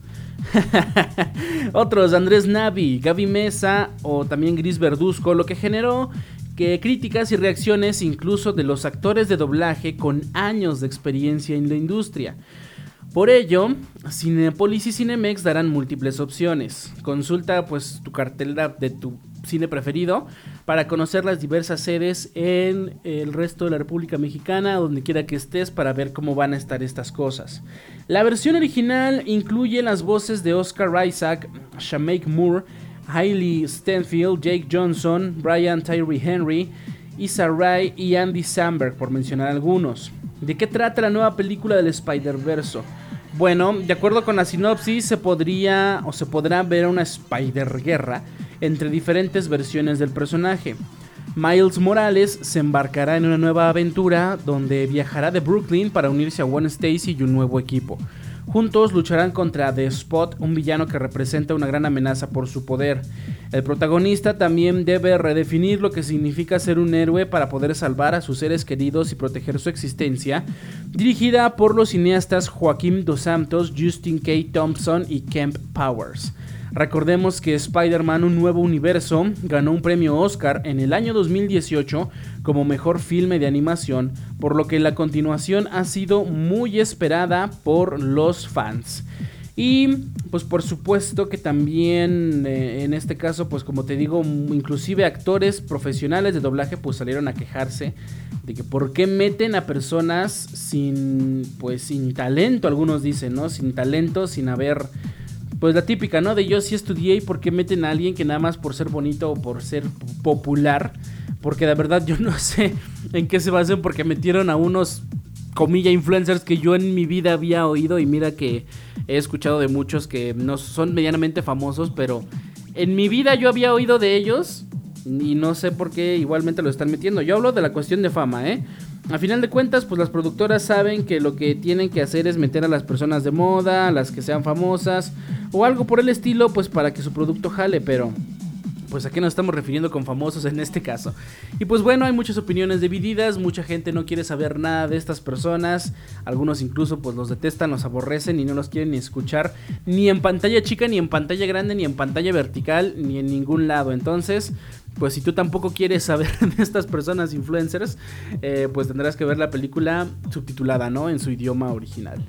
Otros, Andrés Navi, Gaby Mesa o también Gris Verduzco, lo que generó que críticas y reacciones incluso de los actores de doblaje con años de experiencia en la industria. Por ello, Cinepolis y Cinemex darán múltiples opciones. Consulta pues tu cartelera de tu cine preferido para conocer las diversas sedes en el resto de la República Mexicana, donde quiera que estés, para ver cómo van a estar estas cosas. La versión original incluye las voces de Oscar Isaac, Shameik Moore, Hailey Stenfield, Jake Johnson, Brian Tyree Henry, Issa Rae y Andy Samberg, por mencionar algunos. ¿De qué trata la nueva película del Spider-Verse? Bueno, de acuerdo con la sinopsis, se podría o se podrá ver una Spider-Guerra entre diferentes versiones del personaje. Miles Morales se embarcará en una nueva aventura donde viajará de Brooklyn para unirse a One Stacy y un nuevo equipo. Juntos lucharán contra The Spot, un villano que representa una gran amenaza por su poder. El protagonista también debe redefinir lo que significa ser un héroe para poder salvar a sus seres queridos y proteger su existencia, dirigida por los cineastas Joaquín Dos Santos, Justin K. Thompson y Kemp Powers. Recordemos que Spider-Man Un Nuevo Universo ganó un premio Oscar en el año 2018 como mejor filme de animación, por lo que la continuación ha sido muy esperada por los fans. Y pues por supuesto que también eh, en este caso, pues como te digo, inclusive actores profesionales de doblaje pues salieron a quejarse de que por qué meten a personas sin pues sin talento, algunos dicen, ¿no? Sin talento, sin haber pues la típica, ¿no? De yo sí estudié y por qué meten a alguien que nada más por ser bonito o por ser popular, porque de verdad yo no sé en qué se basan porque metieron a unos comilla influencers que yo en mi vida había oído y mira que he escuchado de muchos que no son medianamente famosos, pero en mi vida yo había oído de ellos y no sé por qué igualmente lo están metiendo. Yo hablo de la cuestión de fama, ¿eh? A final de cuentas, pues las productoras saben que lo que tienen que hacer es meter a las personas de moda, a las que sean famosas o algo por el estilo, pues para que su producto jale, pero pues a qué nos estamos refiriendo con famosos en este caso. Y pues bueno, hay muchas opiniones divididas, mucha gente no quiere saber nada de estas personas, algunos incluso pues los detestan, los aborrecen y no los quieren ni escuchar, ni en pantalla chica, ni en pantalla grande, ni en pantalla vertical, ni en ningún lado. Entonces, pues si tú tampoco quieres saber de estas personas influencers, eh, pues tendrás que ver la película subtitulada, ¿no? En su idioma original.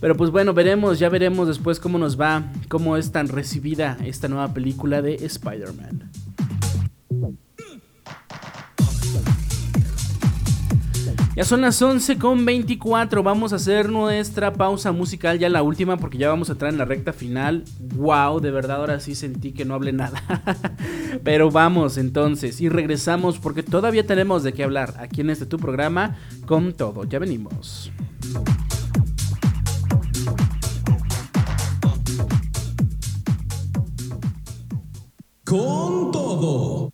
Pero pues bueno, veremos, ya veremos después cómo nos va, cómo es tan recibida esta nueva película de Spider-Man. Ya son las 11 con 24. Vamos a hacer nuestra pausa musical, ya la última, porque ya vamos a entrar en la recta final. Wow, de verdad, ahora sí sentí que no hablé nada. Pero vamos entonces y regresamos porque todavía tenemos de qué hablar aquí en este tu programa con todo. Ya venimos. con todo.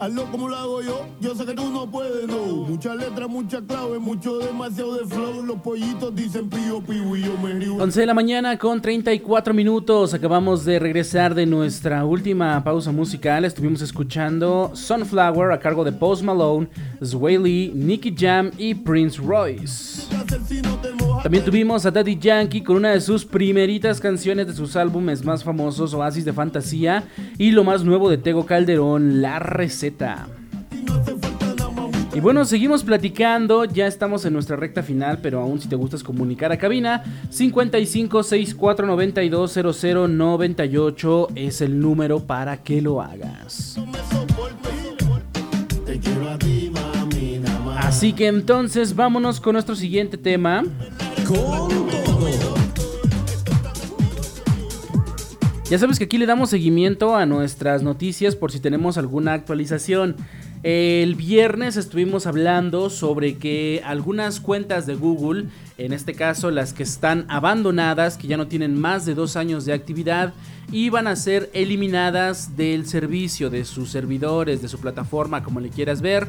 Hazlo como lo hago yo, yo sé que tú no puedes, no. Mucha letra, mucha clave, mucho demasiado de flow. Los pollitos dicen pío, pío y yo me río. 11 de la mañana con 34 minutos. Acabamos de regresar de nuestra última pausa musical. Estuvimos escuchando Sunflower a cargo de Post Malone, Sway Lee, Nicky Jam y Prince Royce. También tuvimos a Daddy Yankee con una de sus primeritas canciones de sus álbumes más famosos, Oasis de Fantasía, y lo más nuevo de Tego Calderón, La Receta. Y bueno, seguimos platicando, ya estamos en nuestra recta final, pero aún si te gustas comunicar a cabina, 55 64 92 0098 es el número para que lo hagas. Así que entonces vámonos con nuestro siguiente tema. Ya sabes que aquí le damos seguimiento a nuestras noticias por si tenemos alguna actualización. El viernes estuvimos hablando sobre que algunas cuentas de Google, en este caso las que están abandonadas, que ya no tienen más de dos años de actividad, iban a ser eliminadas del servicio, de sus servidores, de su plataforma, como le quieras ver,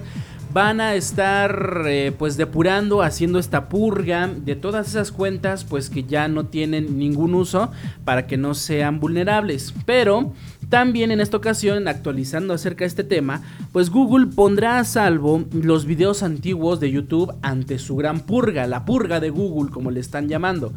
van a estar eh, pues depurando, haciendo esta purga de todas esas cuentas pues que ya no tienen ningún uso para que no sean vulnerables. Pero también en esta ocasión, actualizando acerca de este tema, pues Google pondrá a salvo los videos antiguos de YouTube ante su gran purga, la purga de Google como le están llamando.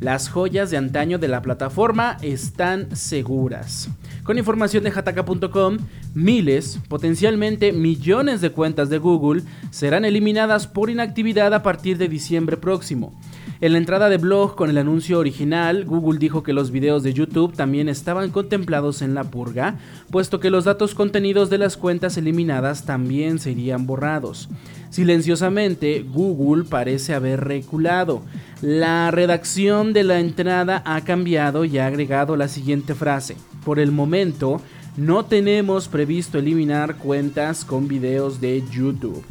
Las joyas de antaño de la plataforma están seguras. Con información de hataka.com, miles, potencialmente millones de cuentas de Google serán eliminadas por inactividad a partir de diciembre próximo. En la entrada de blog con el anuncio original, Google dijo que los videos de YouTube también estaban contemplados en la purga, puesto que los datos contenidos de las cuentas eliminadas también serían borrados. Silenciosamente, Google parece haber reculado. La redacción de la entrada ha cambiado y ha agregado la siguiente frase. Por el momento, no tenemos previsto eliminar cuentas con videos de YouTube.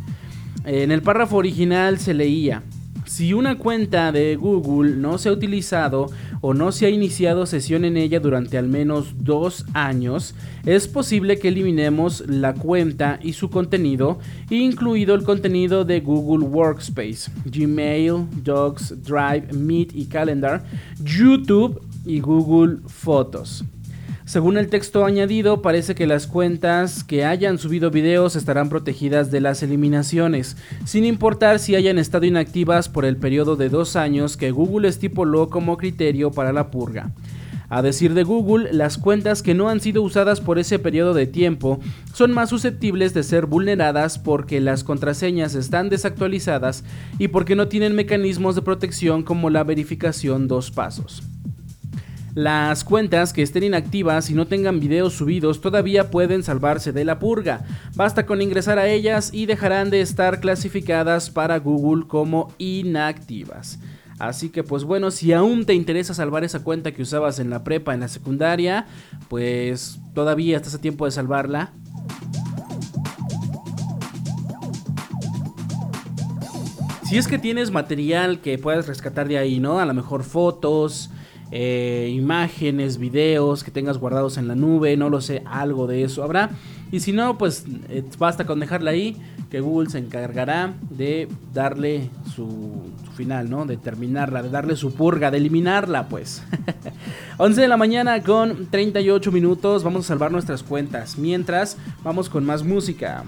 En el párrafo original se leía, Si una cuenta de Google no se ha utilizado o no se ha iniciado sesión en ella durante al menos dos años, es posible que eliminemos la cuenta y su contenido, incluido el contenido de Google Workspace, Gmail, Docs, Drive, Meet y Calendar, YouTube y Google Fotos. Según el texto añadido, parece que las cuentas que hayan subido videos estarán protegidas de las eliminaciones, sin importar si hayan estado inactivas por el periodo de dos años que Google estipuló como criterio para la purga. A decir de Google, las cuentas que no han sido usadas por ese periodo de tiempo son más susceptibles de ser vulneradas porque las contraseñas están desactualizadas y porque no tienen mecanismos de protección como la verificación dos pasos. Las cuentas que estén inactivas y no tengan videos subidos todavía pueden salvarse de la purga. Basta con ingresar a ellas y dejarán de estar clasificadas para Google como inactivas. Así que pues bueno, si aún te interesa salvar esa cuenta que usabas en la prepa, en la secundaria, pues todavía estás a tiempo de salvarla. Si es que tienes material que puedas rescatar de ahí, ¿no? A lo mejor fotos, eh, imágenes, videos que tengas guardados en la nube, no lo sé, algo de eso habrá. Y si no, pues eh, basta con dejarla ahí, que Google se encargará de darle su, final, ¿no? De terminarla, de darle su purga, de eliminarla, pues. 11 de la mañana con 38 minutos, vamos a salvar nuestras cuentas. Mientras, vamos con más música.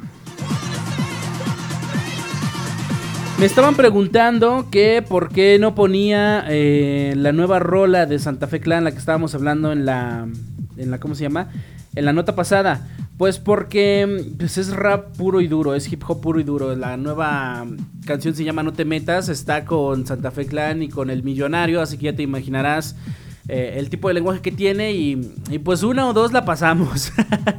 Me estaban preguntando que por qué no ponía eh, la nueva rola de Santa Fe Clan, la que estábamos hablando en la, en la, ¿cómo se llama? En la nota pasada. Pues porque pues es rap puro y duro, es hip hop puro y duro. La nueva canción se llama No te metas, está con Santa Fe Clan y con El Millonario, así que ya te imaginarás eh, el tipo de lenguaje que tiene y, pues una o dos la pasamos.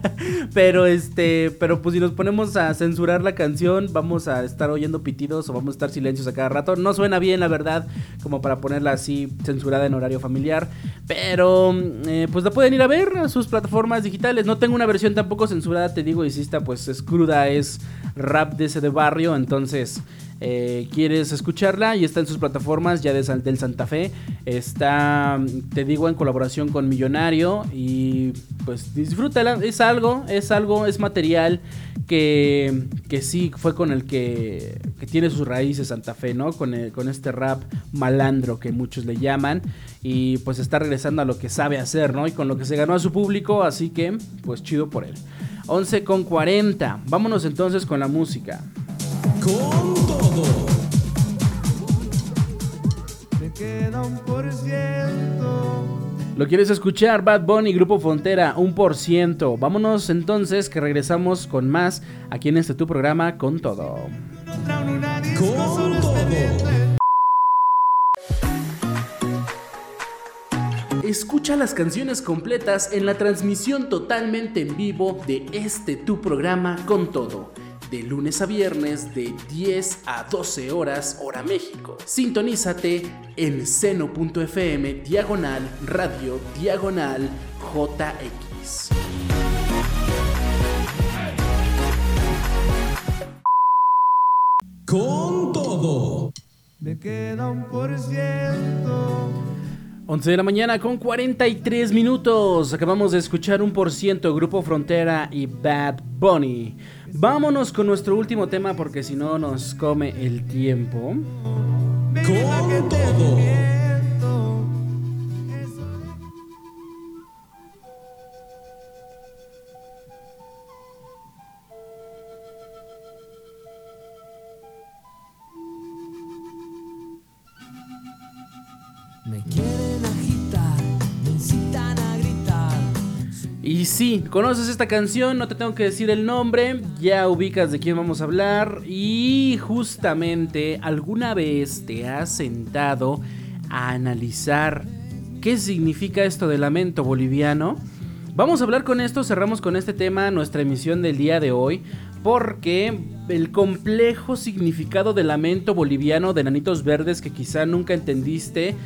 pero este, pero pues si nos ponemos a censurar la canción, vamos a estar oyendo pitidos o vamos a estar silencios a cada rato. No suena bien, la verdad, como para ponerla así censurada en horario familiar. Pero eh, pues la pueden ir a ver a sus plataformas digitales. No tengo una versión tampoco censurada, te digo, y si está pues es cruda, es rap de ese de barrio, entonces... Eh, quieres escucharla y está en sus plataformas ya de, del Santa Fe. Está, te digo, en colaboración con Millonario y pues disfrútala. Es algo, es algo, es material que, que sí fue con el que, que tiene sus raíces Santa Fe, ¿no? Con, con este rap malandro que muchos le llaman y pues está regresando a lo que sabe hacer, ¿no? Y con lo que se ganó a su público, así que pues chido por él. 11 con 40. Vámonos entonces con la música. Con Me queda un por ciento. ¿Lo quieres escuchar? Bad Bunny, Grupo Frontera, un por ciento. Vámonos entonces que regresamos con más aquí en este tu programa con todo. Con todo. Escucha las canciones completas en la transmisión totalmente en vivo de este tu programa con todo de lunes a viernes de 10 a 12 horas hora México. Sintonízate en seno.fm diagonal radio diagonal JX. Con todo. Me queda un por ciento. 11 de la mañana con 43 minutos. Acabamos de escuchar un por ciento Grupo Frontera y Bad Bunny. Vámonos con nuestro último tema porque si no nos come el tiempo. Y sí, conoces esta canción, no te tengo que decir el nombre, ya ubicas de quién vamos a hablar. Y justamente alguna vez te has sentado a analizar qué significa esto de lamento boliviano. Vamos a hablar con esto, cerramos con este tema nuestra emisión del día de hoy, porque el complejo significado de lamento boliviano de Nanitos Verdes que quizá nunca entendiste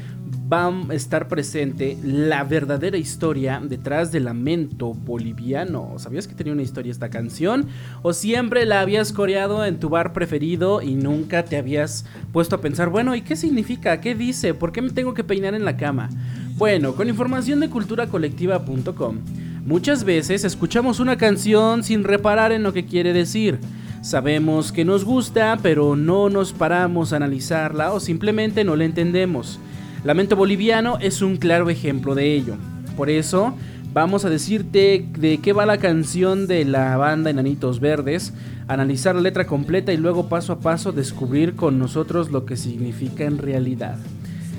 va a estar presente la verdadera historia detrás del lamento boliviano. ¿Sabías que tenía una historia esta canción? ¿O siempre la habías coreado en tu bar preferido y nunca te habías puesto a pensar, bueno, ¿y qué significa? ¿Qué dice? ¿Por qué me tengo que peinar en la cama? Bueno, con información de culturacolectiva.com, muchas veces escuchamos una canción sin reparar en lo que quiere decir. Sabemos que nos gusta, pero no nos paramos a analizarla o simplemente no la entendemos. Lamento Boliviano es un claro ejemplo de ello. Por eso, vamos a decirte de qué va la canción de la banda Enanitos Verdes, analizar la letra completa y luego paso a paso descubrir con nosotros lo que significa en realidad.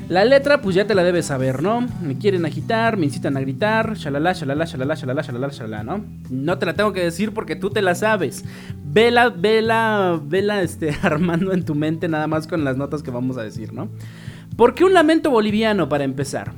La letra, pues ya te la debes saber, ¿no? Me quieren agitar, me incitan a gritar, shalala, shalala, shalala, shalala, shalala, shalala, ¿no? No te la tengo que decir porque tú te la sabes. Vela, vela, vela, este, armando en tu mente nada más con las notas que vamos a decir, ¿no? ¿Por qué un lamento boliviano para empezar?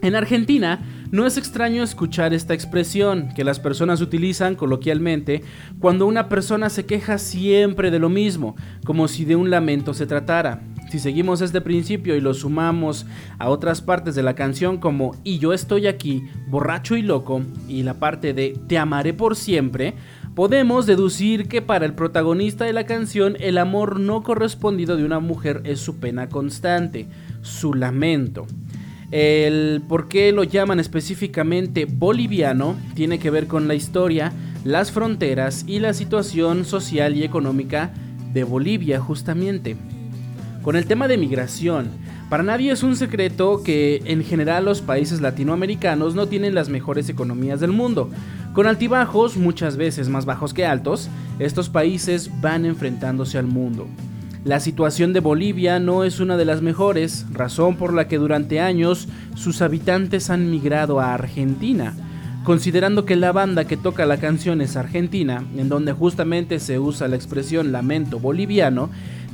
En Argentina no es extraño escuchar esta expresión que las personas utilizan coloquialmente cuando una persona se queja siempre de lo mismo, como si de un lamento se tratara. Si seguimos este principio y lo sumamos a otras partes de la canción como Y yo estoy aquí, borracho y loco, y la parte de Te amaré por siempre, podemos deducir que para el protagonista de la canción el amor no correspondido de una mujer es su pena constante, su lamento. El por qué lo llaman específicamente boliviano tiene que ver con la historia, las fronteras y la situación social y económica de Bolivia justamente. Con el tema de migración, para nadie es un secreto que en general los países latinoamericanos no tienen las mejores economías del mundo, con altibajos, muchas veces más bajos que altos, estos países van enfrentándose al mundo. La situación de Bolivia no es una de las mejores, razón por la que durante años sus habitantes han migrado a Argentina. Considerando que la banda que toca la canción es argentina, en donde justamente se usa la expresión lamento boliviano,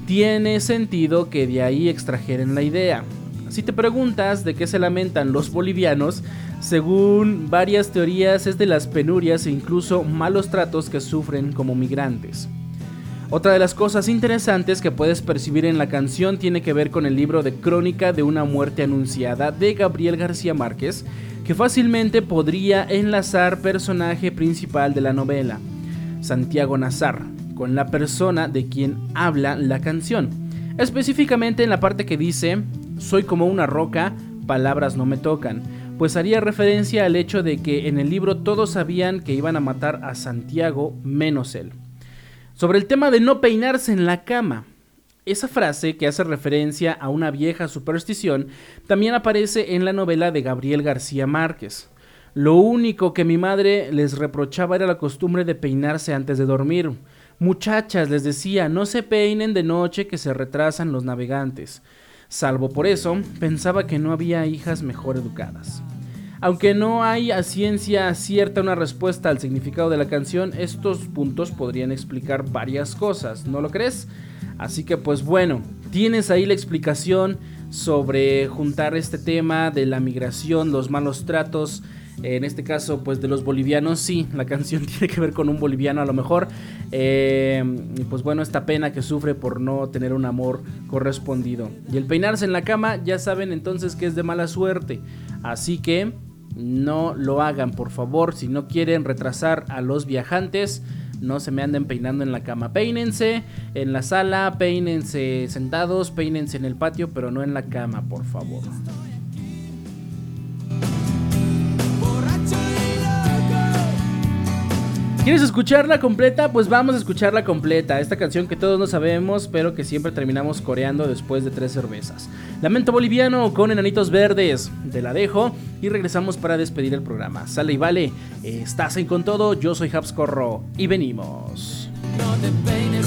tiene sentido que de ahí extrajeren la idea. Si te preguntas de qué se lamentan los bolivianos, según varias teorías es de las penurias e incluso malos tratos que sufren como migrantes. Otra de las cosas interesantes que puedes percibir en la canción tiene que ver con el libro de Crónica de una muerte anunciada de Gabriel García Márquez, que fácilmente podría enlazar personaje principal de la novela, Santiago Nazar, con la persona de quien habla la canción. Específicamente en la parte que dice, soy como una roca, palabras no me tocan, pues haría referencia al hecho de que en el libro todos sabían que iban a matar a Santiago menos él. Sobre el tema de no peinarse en la cama, esa frase, que hace referencia a una vieja superstición, también aparece en la novela de Gabriel García Márquez. Lo único que mi madre les reprochaba era la costumbre de peinarse antes de dormir. Muchachas, les decía, no se peinen de noche que se retrasan los navegantes. Salvo por eso, pensaba que no había hijas mejor educadas. Aunque no hay a ciencia cierta una respuesta al significado de la canción, estos puntos podrían explicar varias cosas, ¿no lo crees? Así que pues bueno, tienes ahí la explicación sobre juntar este tema de la migración, los malos tratos, en este caso, pues de los bolivianos, sí, la canción tiene que ver con un boliviano a lo mejor. Eh, pues bueno, esta pena que sufre por no tener un amor correspondido. Y el peinarse en la cama, ya saben entonces que es de mala suerte. Así que no lo hagan, por favor. Si no quieren retrasar a los viajantes, no se me anden peinando en la cama. Peínense en la sala, peínense sentados, peínense en el patio, pero no en la cama, por favor. ¿Quieres escucharla completa? Pues vamos a escucharla completa. Esta canción que todos no sabemos, pero que siempre terminamos coreando después de tres cervezas. Lamento boliviano con enanitos verdes. Te la dejo y regresamos para despedir el programa. Sale y vale, estás en con todo. Yo soy Habscorro y venimos. No te peines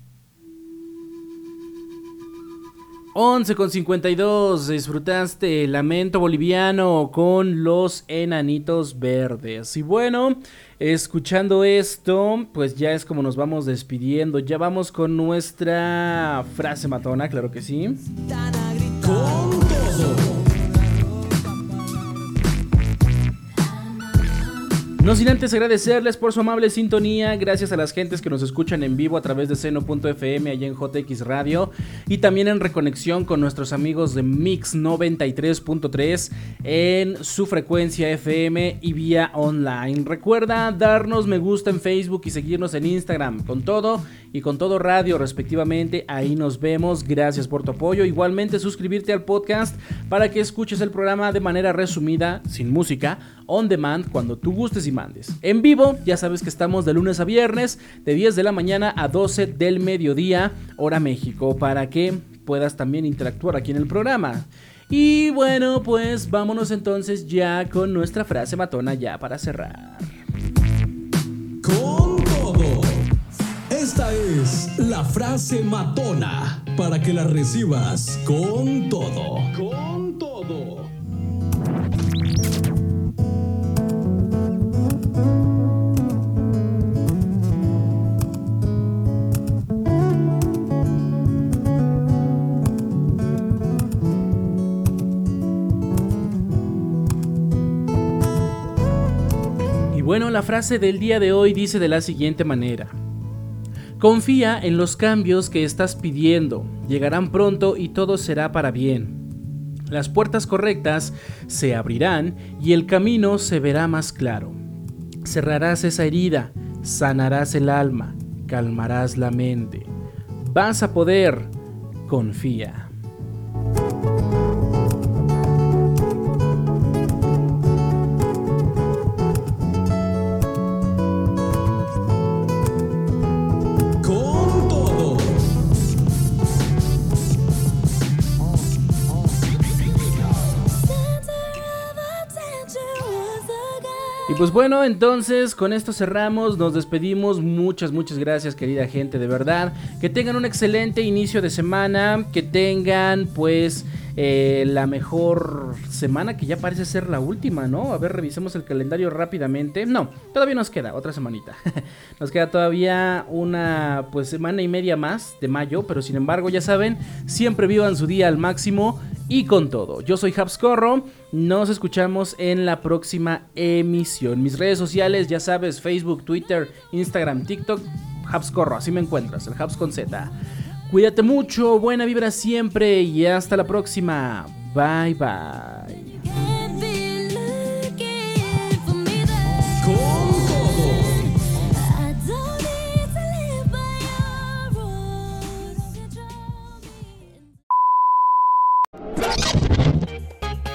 11 con 52, disfrutaste Lamento Boliviano con los enanitos verdes. Y bueno, escuchando esto, pues ya es como nos vamos despidiendo. Ya vamos con nuestra frase matona, claro que sí. No sin antes agradecerles por su amable sintonía, gracias a las gentes que nos escuchan en vivo a través de seno.fm allá en JX Radio. Y también en reconexión con nuestros amigos de Mix 93.3 en su frecuencia FM y vía online. Recuerda darnos me gusta en Facebook y seguirnos en Instagram. Con todo y con todo radio respectivamente. Ahí nos vemos. Gracias por tu apoyo. Igualmente suscribirte al podcast para que escuches el programa de manera resumida, sin música on demand cuando tú gustes y mandes. En vivo, ya sabes que estamos de lunes a viernes, de 10 de la mañana a 12 del mediodía, hora México, para que puedas también interactuar aquí en el programa. Y bueno, pues vámonos entonces ya con nuestra frase matona ya para cerrar. Esta es la frase matona para que la recibas con todo. Con todo. Bueno, la frase del día de hoy dice de la siguiente manera. Confía en los cambios que estás pidiendo, llegarán pronto y todo será para bien. Las puertas correctas se abrirán y el camino se verá más claro. Cerrarás esa herida, sanarás el alma, calmarás la mente. Vas a poder, confía. Pues bueno, entonces con esto cerramos, nos despedimos. Muchas, muchas gracias querida gente, de verdad. Que tengan un excelente inicio de semana, que tengan pues eh, la mejor semana, que ya parece ser la última, ¿no? A ver, revisemos el calendario rápidamente. No, todavía nos queda otra semanita. nos queda todavía una pues semana y media más de mayo, pero sin embargo ya saben, siempre vivan su día al máximo y con todo. Yo soy Habscorro, nos escuchamos en la próxima emisión. Mis redes sociales, ya sabes, Facebook, Twitter, Instagram, TikTok, Habscorro, así me encuentras, el Habs con Z. Cuídate mucho, buena vibra siempre y hasta la próxima. Bye bye.